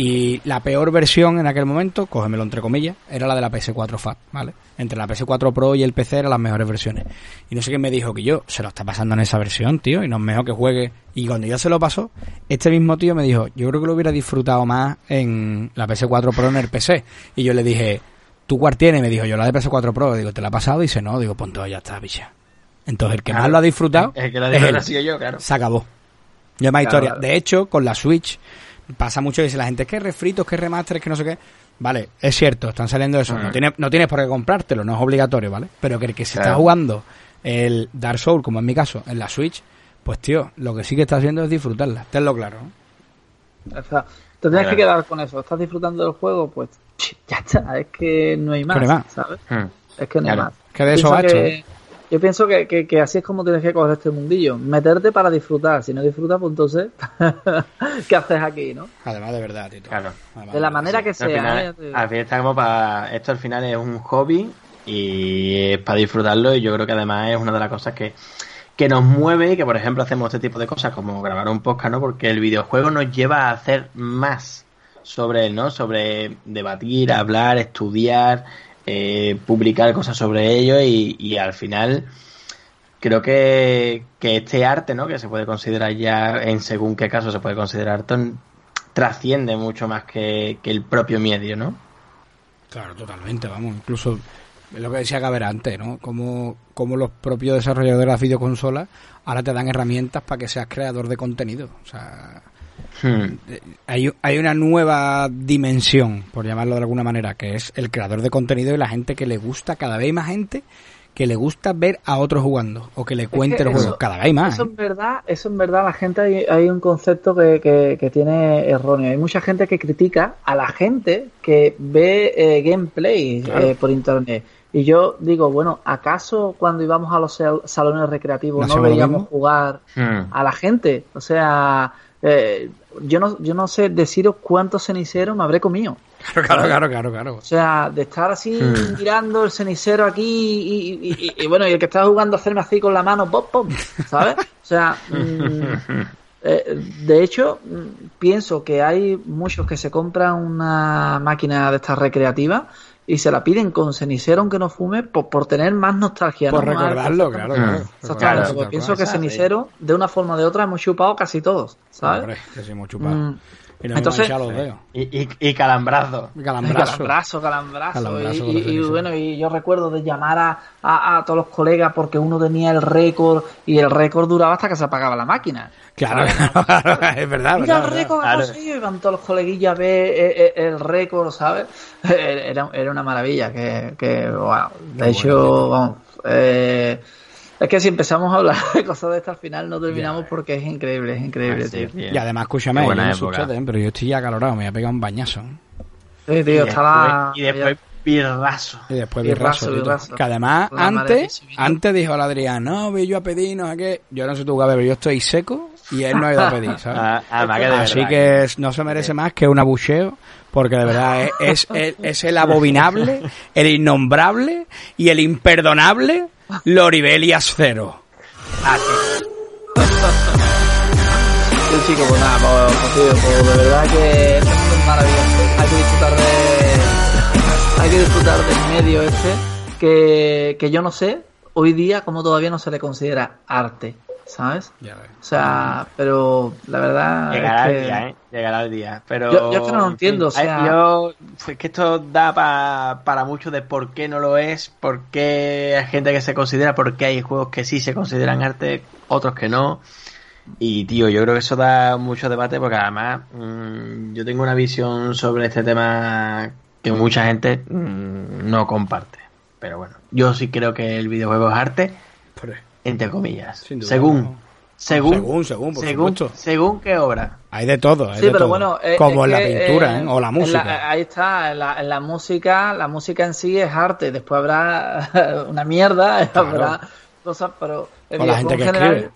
Y la peor versión en aquel momento, cógemelo entre comillas, era la de la PS4 FAT, ¿vale? Entre la PS4 Pro y el PC eran las mejores versiones. Y no sé quién me dijo que yo se lo está pasando en esa versión, tío, y no es mejor que juegue. Y cuando ya se lo pasó, este mismo tío me dijo, yo creo que lo hubiera disfrutado más en la PS4 Pro en el PC. Y yo le dije, ¿tú cuál tienes? Me dijo, yo la de PS4 Pro. Digo, ¿te la ha pasado? Y dice, no. Digo, pues ya está, bicha. Entonces el que más lo ha disfrutado El que lo ha es disfrutado él. ha sido yo, claro. Se acabó. No hay más Claro, historia. claro. De hecho, con la Switch pasa mucho que dice la gente, es que refritos, que remaster, que no sé qué. Vale, es cierto, están saliendo eso. No, tienes, no tienes por qué comprártelo, no es obligatorio, ¿vale? Pero que el que se Claro. está jugando el Dark Souls, como en mi caso, en la Switch, pues tío, lo que sí que está haciendo es disfrutarla. Tenlo claro. O sea, te tienes que quedar con eso. ¿Estás disfrutando del juego? Pues ya está. Es que no hay más, Que no hay más. ¿sabes? Hmm. Es que no hay más. Que de eso hecho, que- ¿eh? Yo pienso que, que, que así es como tienes que coger este mundillo. Meterte para disfrutar. Si no disfrutas, pues entonces, ¿qué haces aquí, no? Además de verdad, Tito. Claro. Además De la manera sí. que Al sea. final, ¿eh? al final está como para. Esto al final es un hobby y es para disfrutarlo. Y yo creo que además es una de las cosas que, que nos mueve y que, por ejemplo, hacemos este tipo de cosas como grabar un podcast, ¿no? Porque el videojuego nos lleva a hacer más sobre él, ¿no? Sobre debatir, hablar, estudiar. Eh, publicar cosas sobre ello y, al final creo que, que este arte, ¿no? Que se puede considerar ya, en según qué caso se puede considerar trasciende mucho más que, el propio medio, ¿no? Claro, totalmente, vamos, incluso lo que decía Gaber antes, ¿no? Como, como los propios desarrolladores de las videoconsolas ahora te dan herramientas para que seas creador de contenido. O sea, Hmm. eh, hay, hay una nueva dimensión, por llamarlo de alguna manera, que es el creador de contenido y la gente que le gusta, cada vez hay más gente que le gusta ver a otros jugando o que le cuente que los eso- juegos. Cada vez hay más. Eso ¿eh? en verdad, eso en verdad la gente hay, hay un concepto que, que- que tiene erróneo. Hay mucha gente que critica a la gente que ve eh, gameplay Claro. eh, por internet. Y yo digo, bueno, ¿acaso cuando íbamos a los sal- salones recreativos ¿No veíamos jugar Hmm. a la gente? O sea, eh, yo no yo no sé deciros cuántos ceniceros me habré comido. Claro, claro, claro, claro, claro. O sea, de estar así Hmm. mirando el cenicero aquí y, y- y- y bueno, y el que estaba jugando a hacerme así con la mano, pop, pop, ¿sabes? O sea, mm, eh, de hecho, mm, pienso que hay muchos que se compran una máquina de estas recreativas y se la piden con cenicero aunque no fume por, por tener más nostalgia. Por ¿no? recordarlo, claro, Mm. claro. Exactamente, Claro, porque pienso que cenicero, de una forma o de otra, hemos chupado casi todos, ¿sabes? Hombre, que sí hemos chupado. Mm. Y nos Entonces- los dedos. Y, y, y calambrazo. Calambrazo. Calambrazo, calambrazo. Calambrazo Y- bueno, y yo recuerdo de llamar a, a, a todos los colegas porque uno tenía el récord y el récord duraba hasta que se apagaba la máquina. Claro, claro, es verdad. Mira verdad, el récord Claro. conseguido y van todos los coleguillas a ver eh, eh, el récord, ¿sabes? Era, era una maravilla. Que, que wow. De Qué hecho, bueno, vamos, eh, es que si empezamos a hablar de cosas de estas al final no terminamos porque es increíble, es increíble, Así, tío. Y además, escúchame, yo no sé ustedes, pero yo estoy ya acalorado, me voy a pegar un bañazo. Sí, Y tío, está la... y después birrazo. Y después Birrazo. Que además, La antes, antes dijo el Adrián, no, voy yo a pedir, no sé qué. Yo no sé tú, Gabriel, pero yo estoy seco y él no ha ido a pedir, ¿sabes? Ah, además que de Así verdad que es- no se merece más que un abucheo, porque de verdad es, es, es el abominable, el innombrable y el imperdonable Loribelias Cero. Sí, chico, pues nada, pues, pues, de verdad que es maravilloso. Hay que disfrutar de. Hay que disfrutar del medio este, que, que yo no sé, hoy día, como todavía no se le considera arte, ¿sabes? Ya ves. O sea, pero la verdad. Llegará es el día, ¿eh? Llegará el día. Pero... Yo- yo es que no lo entiendo, o en fin, sea- Yo... Es que esto da pa- para mucho de por qué no lo es, por qué hay gente que se considera, por qué hay juegos que sí se consideran arte, otros que no. Y, tío, yo creo que eso da mucho debate porque además mm, yo tengo una visión sobre este tema que mucha gente mm, no comparte. Pero bueno, yo sí creo que el videojuego es arte, Pero- entre comillas. Sin duda, según, no. según, Según, según, por según, supuesto. según qué obra. Hay de todo, hay Sí, de pero todo. bueno, eh, como en es la que, pintura, eh, ¿eh? o la en música. ahí está, en la, en la música, la música en sí es arte. Después habrá una mierda, habrá cosas, pero O la gente que en general, escribe.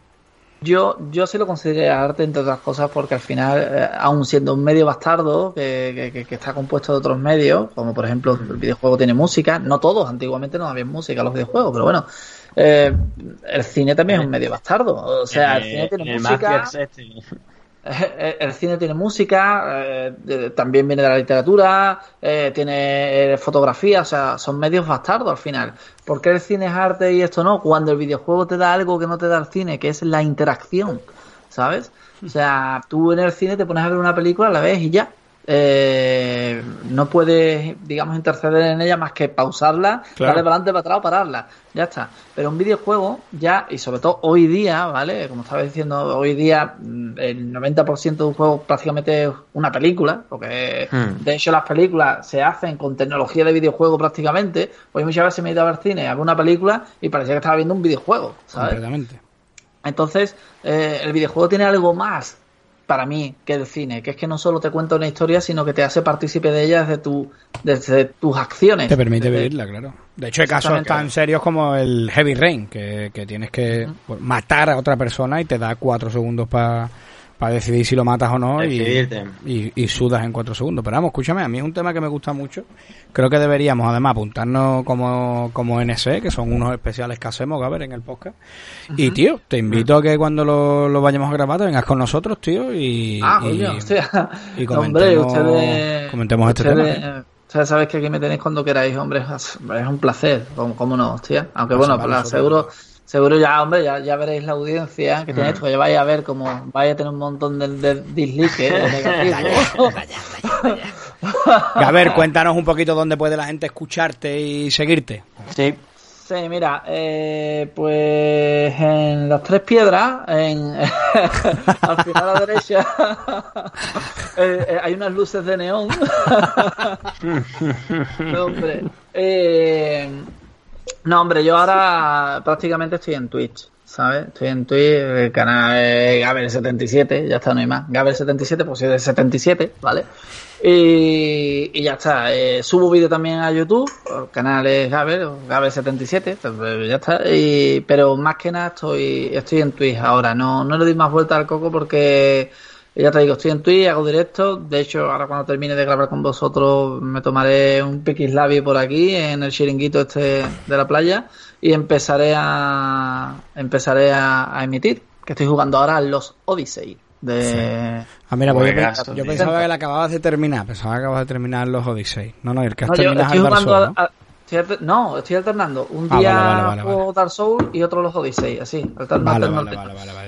Yo, yo sí lo considero arte, entre otras cosas, porque al final, eh, aun siendo un medio bastardo que, que- que- está compuesto de otros medios, como por ejemplo el videojuego tiene música, no todos, antiguamente no había música los videojuegos, pero bueno, eh, el cine también es un medio bastardo. O sea, el cine tiene el música. Este. Eh, El cine tiene música, eh, de- también viene de la literatura, eh, tiene eh, fotografía, o sea, son medios bastardos al final. ¿Por qué el cine es arte y esto no? Cuando el videojuego te da algo que no te da el cine, que es la interacción, ¿sabes? O sea, tú en el cine te pones a ver una película, la ves y ya. Eh, no puedes, digamos, interceder en ella más que pausarla, Claro. darle para adelante, para atrás o pararla. Ya está. Pero un videojuego, ya, y sobre todo hoy día, ¿vale? Como estaba diciendo, hoy día mm, el 90% de un juego prácticamente es una película, porque Hmm. de hecho las películas se hacen con tecnología de videojuego prácticamente. Hoy muchas veces me he ido a ver cine, a ver una película y parecía que estaba viendo un videojuego, ¿sabes? Entonces, eh, el videojuego tiene algo más para mí que el cine, que es que no solo te cuenta una historia, sino que te hace partícipe de ella desde, tu, desde tus acciones. Te permite Desde- vivirla, claro. De hecho, hay casos tan serios como el Heavy Rain, que, que tienes que matar a otra persona y te da cuatro segundos para decidir si lo matas o no y, y, y sudas en cuatro segundos. Pero vamos, escúchame, a mí es un tema que me gusta mucho. Creo que deberíamos, además, apuntarnos como, como NC, que son unos especiales que hacemos, Gaber, en el podcast. Y, tío, te invito a que cuando lo, lo vayamos a grabar te vengas con nosotros, tío, y, Ah, y- coño, hostia. y hombre, comentemos- ustedes, comentemos este ustedes- tema. Ustedes sabéis que aquí me tenéis cuando queráis, hombre. Es un placer, cómo, cómo no, hostia. Aunque bueno, pues, seguro, seguro ya, hombre, ya, ya veréis la audiencia que tiene esto, que vais a ver como vaya a tener un montón de, de dislikes a ver, cuéntanos un poquito dónde puede la gente escucharte y seguirte. Sí. Sí, mira, eh, pues en las tres piedras, en, al final a la derecha, eh, eh, hay unas luces de neón. no, hombre. No, hombre, yo ahora prácticamente estoy en Twitch. ¿sabes? Estoy en Twitch, el canal es Gaber77, ya está, no hay más. Gaber77, pues es de 77, ¿vale? Y, ya está. Eh, subo vídeo también a YouTube, el canal es Gaber, Gaber77, pues, ya está. Y, pero más que nada estoy, estoy en Twitch ahora, no, no le doy más vuelta al coco porque ya te digo, estoy en Twitch, hago directo. De hecho, ahora cuando termine de grabar con vosotros, me tomaré un piquislabi por aquí, en el chiringuito este de la playa, y empezaré a empezaré a, a emitir. Que estoy jugando ahora a los Odyssey de... Ah, mira, pues yo, pensaba que la acababas de terminar, pensaba que acababas de terminar los Odyssey. No, no, el que has terminado es Dark Souls, ¿no? No, estoy alternando. Un ah, día juego Dark Souls y otro los Odyssey, así, alternando.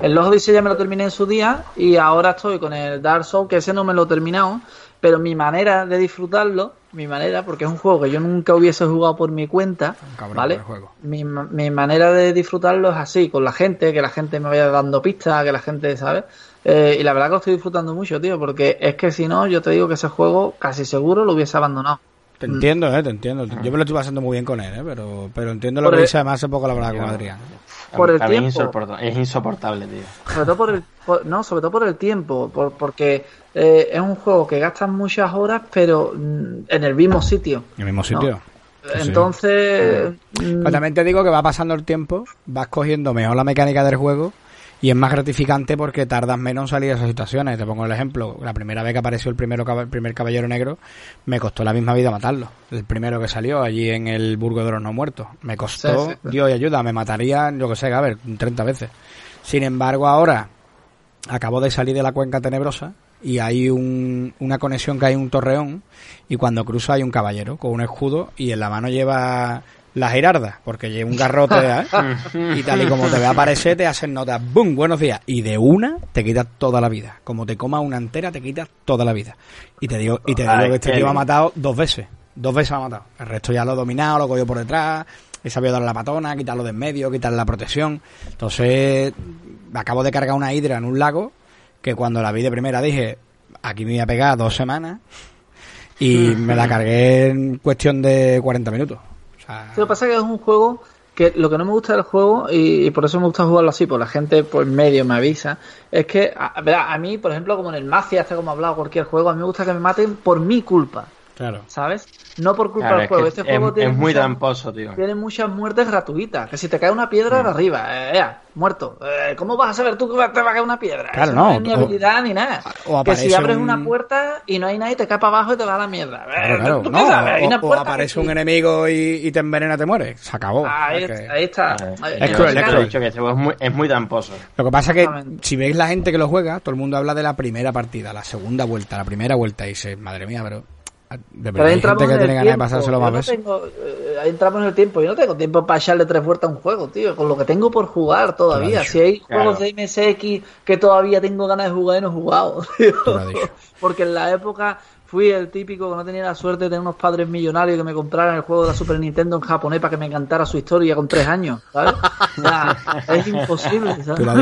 El los Odyssey ya me lo terminé en su día y ahora estoy con el Dark Souls, que ese no me lo he terminado, pero mi manera de disfrutarlo, mi manera, porque es un juego que yo nunca hubiese jugado por mi cuenta, ¿vale? Mi, mi manera de disfrutarlo es así, con la gente, que la gente me vaya dando pistas, que la gente, ¿sabes? Eh, y la verdad que lo estoy disfrutando mucho, tío, porque es que si no, yo te digo que ese juego casi seguro lo hubiese abandonado. Te entiendo, eh, te entiendo. Yo me lo estoy pasando muy bien con él, eh, pero, pero entiendo lo que dice además hace poco la verdad con Adrián. Por el tiempo. Es insoportable, tío. Sobre todo por el, no, sobre todo por el tiempo, por, porque eh, es un juego que gastas muchas horas, pero mm, en el mismo sitio. En el mismo sitio. Entonces. Mm, también te digo que va pasando el tiempo, vas cogiendo mejor la mecánica del juego y es más gratificante porque tardas menos en salir de esas situaciones. Te pongo el ejemplo, la primera vez que apareció el, primero, el primer caballero negro, me costó la misma vida matarlo. El primero que salió allí en el Burgo de los No Muertos. Me costó, Dios y ayuda, me mataría, yo que sé, a ver, 30 veces. Sin embargo, ahora acabo de salir de la cuenca tenebrosa y hay un, una conexión que hay un torreón y cuando cruzo hay un caballero con un escudo y en la mano lleva la girarda, porque lleva un garrote ¿eh? y tal y como te ve aparecer te hacen notas, ¡boom! Buenos días. Y de una te quitas toda la vida. Como te coma una entera te quitas toda la vida. Y te digo, y te digo que este tío ha matado dos veces. Dos veces ha matado. El resto ya lo he dominado, lo he cogido por detrás, he sabido darle la patona, quitarlo de en medio, quitarle la protección. Entonces, acabo de cargar una hidra en un lago que cuando la vi de primera dije, aquí me voy a pegar dos semanas y me la cargué en cuestión de 40 minutos lo que pasa es que es un juego que lo que no me gusta del juego, y, por eso me gusta jugarlo así, pues la gente pues medio me avisa, es que a, a mí, por ejemplo, como en el Mafia, hasta como he hablado cualquier juego, a mí me gusta que me maten por mi culpa. Claro. ¿Sabes? No por culpa del juego. Este juego es, tiene muy tramposo, tío. Tiene muchas muertes gratuitas. Que si te cae una piedra de arriba, eh, muerto. Eh, ¿Cómo vas a saber tú que te va a caer una piedra? Claro, no. no. ni habilidad ni nada. que si abres una puerta y no hay nadie, te cae para abajo y te va a la mierda. Eh, claro, claro. o, aparece un enemigo y, te envenena, te mueres. Se acabó. Ahí, está. Es cruel, es cruel. Que es muy, es muy tramposo. Lo que pasa es que si veis la gente que lo juega, todo el mundo habla de la primera partida, la segunda vuelta, la primera vuelta y dice, madre mía, pero pero hay gente que tiene ganas de pasárselo más veces. Eh, ahí entramos en el tiempo. Yo no tengo tiempo para echarle tres vueltas a un juego, tío. Con lo que tengo por jugar todavía. Si hay juegos de MSX que todavía tengo ganas de jugar y no he jugado. Porque en la época fui el típico que no tenía la suerte de tener unos padres millonarios que me compraran el juego de la Super Nintendo en japonés para que me encantara su historia con tres años, ¿sabes? es imposible,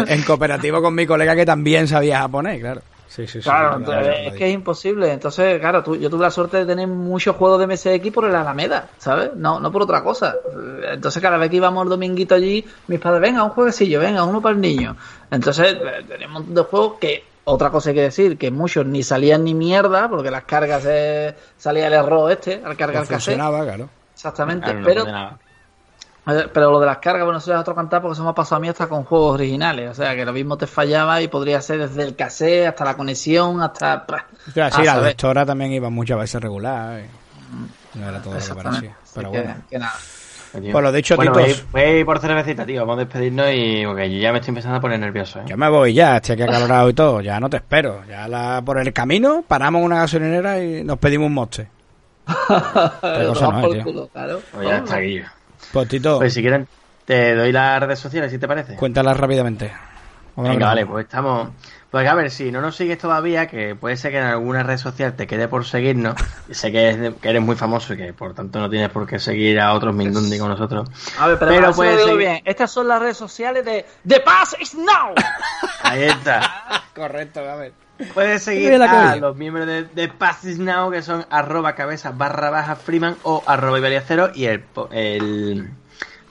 en cooperativo con mi colega que también sabía japonés, claro. Sí, sí, sí. Claro, es que es imposible. Entonces, claro, tú, yo tuve la suerte de tener muchos juegos de MSX por el Alameda, ¿sabes? No, no por otra cosa. Entonces, cada vez que íbamos el dominguito allí, mis padres, venga, un jueguecillo, venga, uno para el niño. Entonces, eh, tenemos un montón de juegos que, otra cosa hay que decir, que muchos ni salían ni mierda, porque las cargas eh, salía el error este, al cargar el cassette. claro. Exactamente, pero... Pero lo de las cargas, bueno, eso es otro cantar porque se me ha pasado a mí hasta con juegos originales. O sea, que lo mismo te fallaba y podría ser desde el cassette hasta la conexión, hasta. O sea, sí, la lectora también iba muchas veces regular. Eh. No era todo lo que parecía. Pero bueno. Que, nada. Por lo dicho, bueno, Titos. Voy, a ir por cervecita, tío. Vamos a despedirnos y. Porque yo ya me estoy empezando a poner nervioso. ¿eh? Yo me voy ya, estoy aquí acalorado y todo. Ya no te espero. Ya la... por el camino paramos una gasolinera y nos pedimos un moste. Otra cosa no es, por tío. culo, claro. Pues ya está aquí. Pues Tito, Pues si quieren, te doy las redes sociales, si te parece. cuéntala rápidamente. Venga, vale, pues estamos. Pues a ver, si no nos sigues todavía, que puede ser que en alguna red social te quede por seguirnos. sé que, es- que eres muy famoso y que por tanto no tienes por qué seguir a otros Mindundi con nosotros. A ver, pero, puedes digo seguir- bien. Estas son las redes sociales de The Pass is Now. Ahí está. Correcto, a ver. Puedes seguir a los miembros de, de Passes Now, que son arroba cabeza barra baja Freeman o arroba Iberiacero y el, el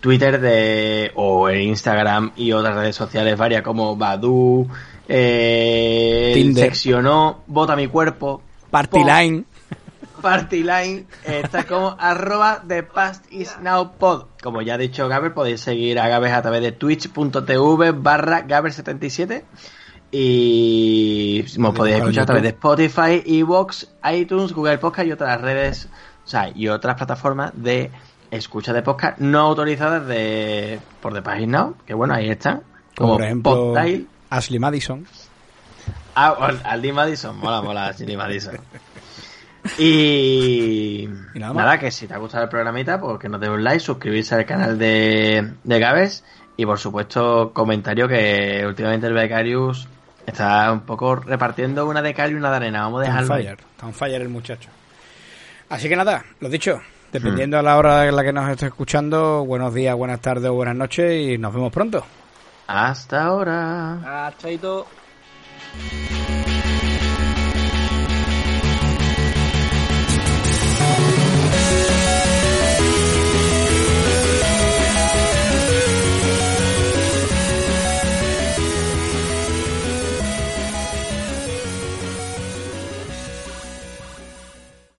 Twitter de o el Instagram y otras redes sociales varias como Badu, eh, Tinder. Seccionó, Vota mi cuerpo, Party Po- Line. Party Line eh, está como arroba The Past Is Now Pod. Como ya ha dicho Gaber, podéis seguir a Gaber a través de twitch.tv barra Gaber77 y nos podéis escuchar a través de. Spotify, Evox, iTunes, Google Podcast y otras redes, o sea, y otras plataformas de escucha de podcast no autorizadas de por Is Now, que bueno, ahí están. Como Como por ejemplo Podtail. Ashley Madison. Ah, Aldi Madison, mola, mola, Aldi Madison. Y, Y nada nada, que si te ha gustado el programita, pues que nos dé un like, suscribirse al canal de, de Gabes y por supuesto comentario que últimamente el Becarius está un poco repartiendo una de cal y una de arena. Vamos a Está on dejarlo. ahí. fire. Está on fire el muchacho. Así que nada, lo dicho. Dependiendo a la hora en la que nos esté escuchando, buenos días, buenas tardes o buenas noches y nos vemos pronto. Hasta ahora. Ah, chaito.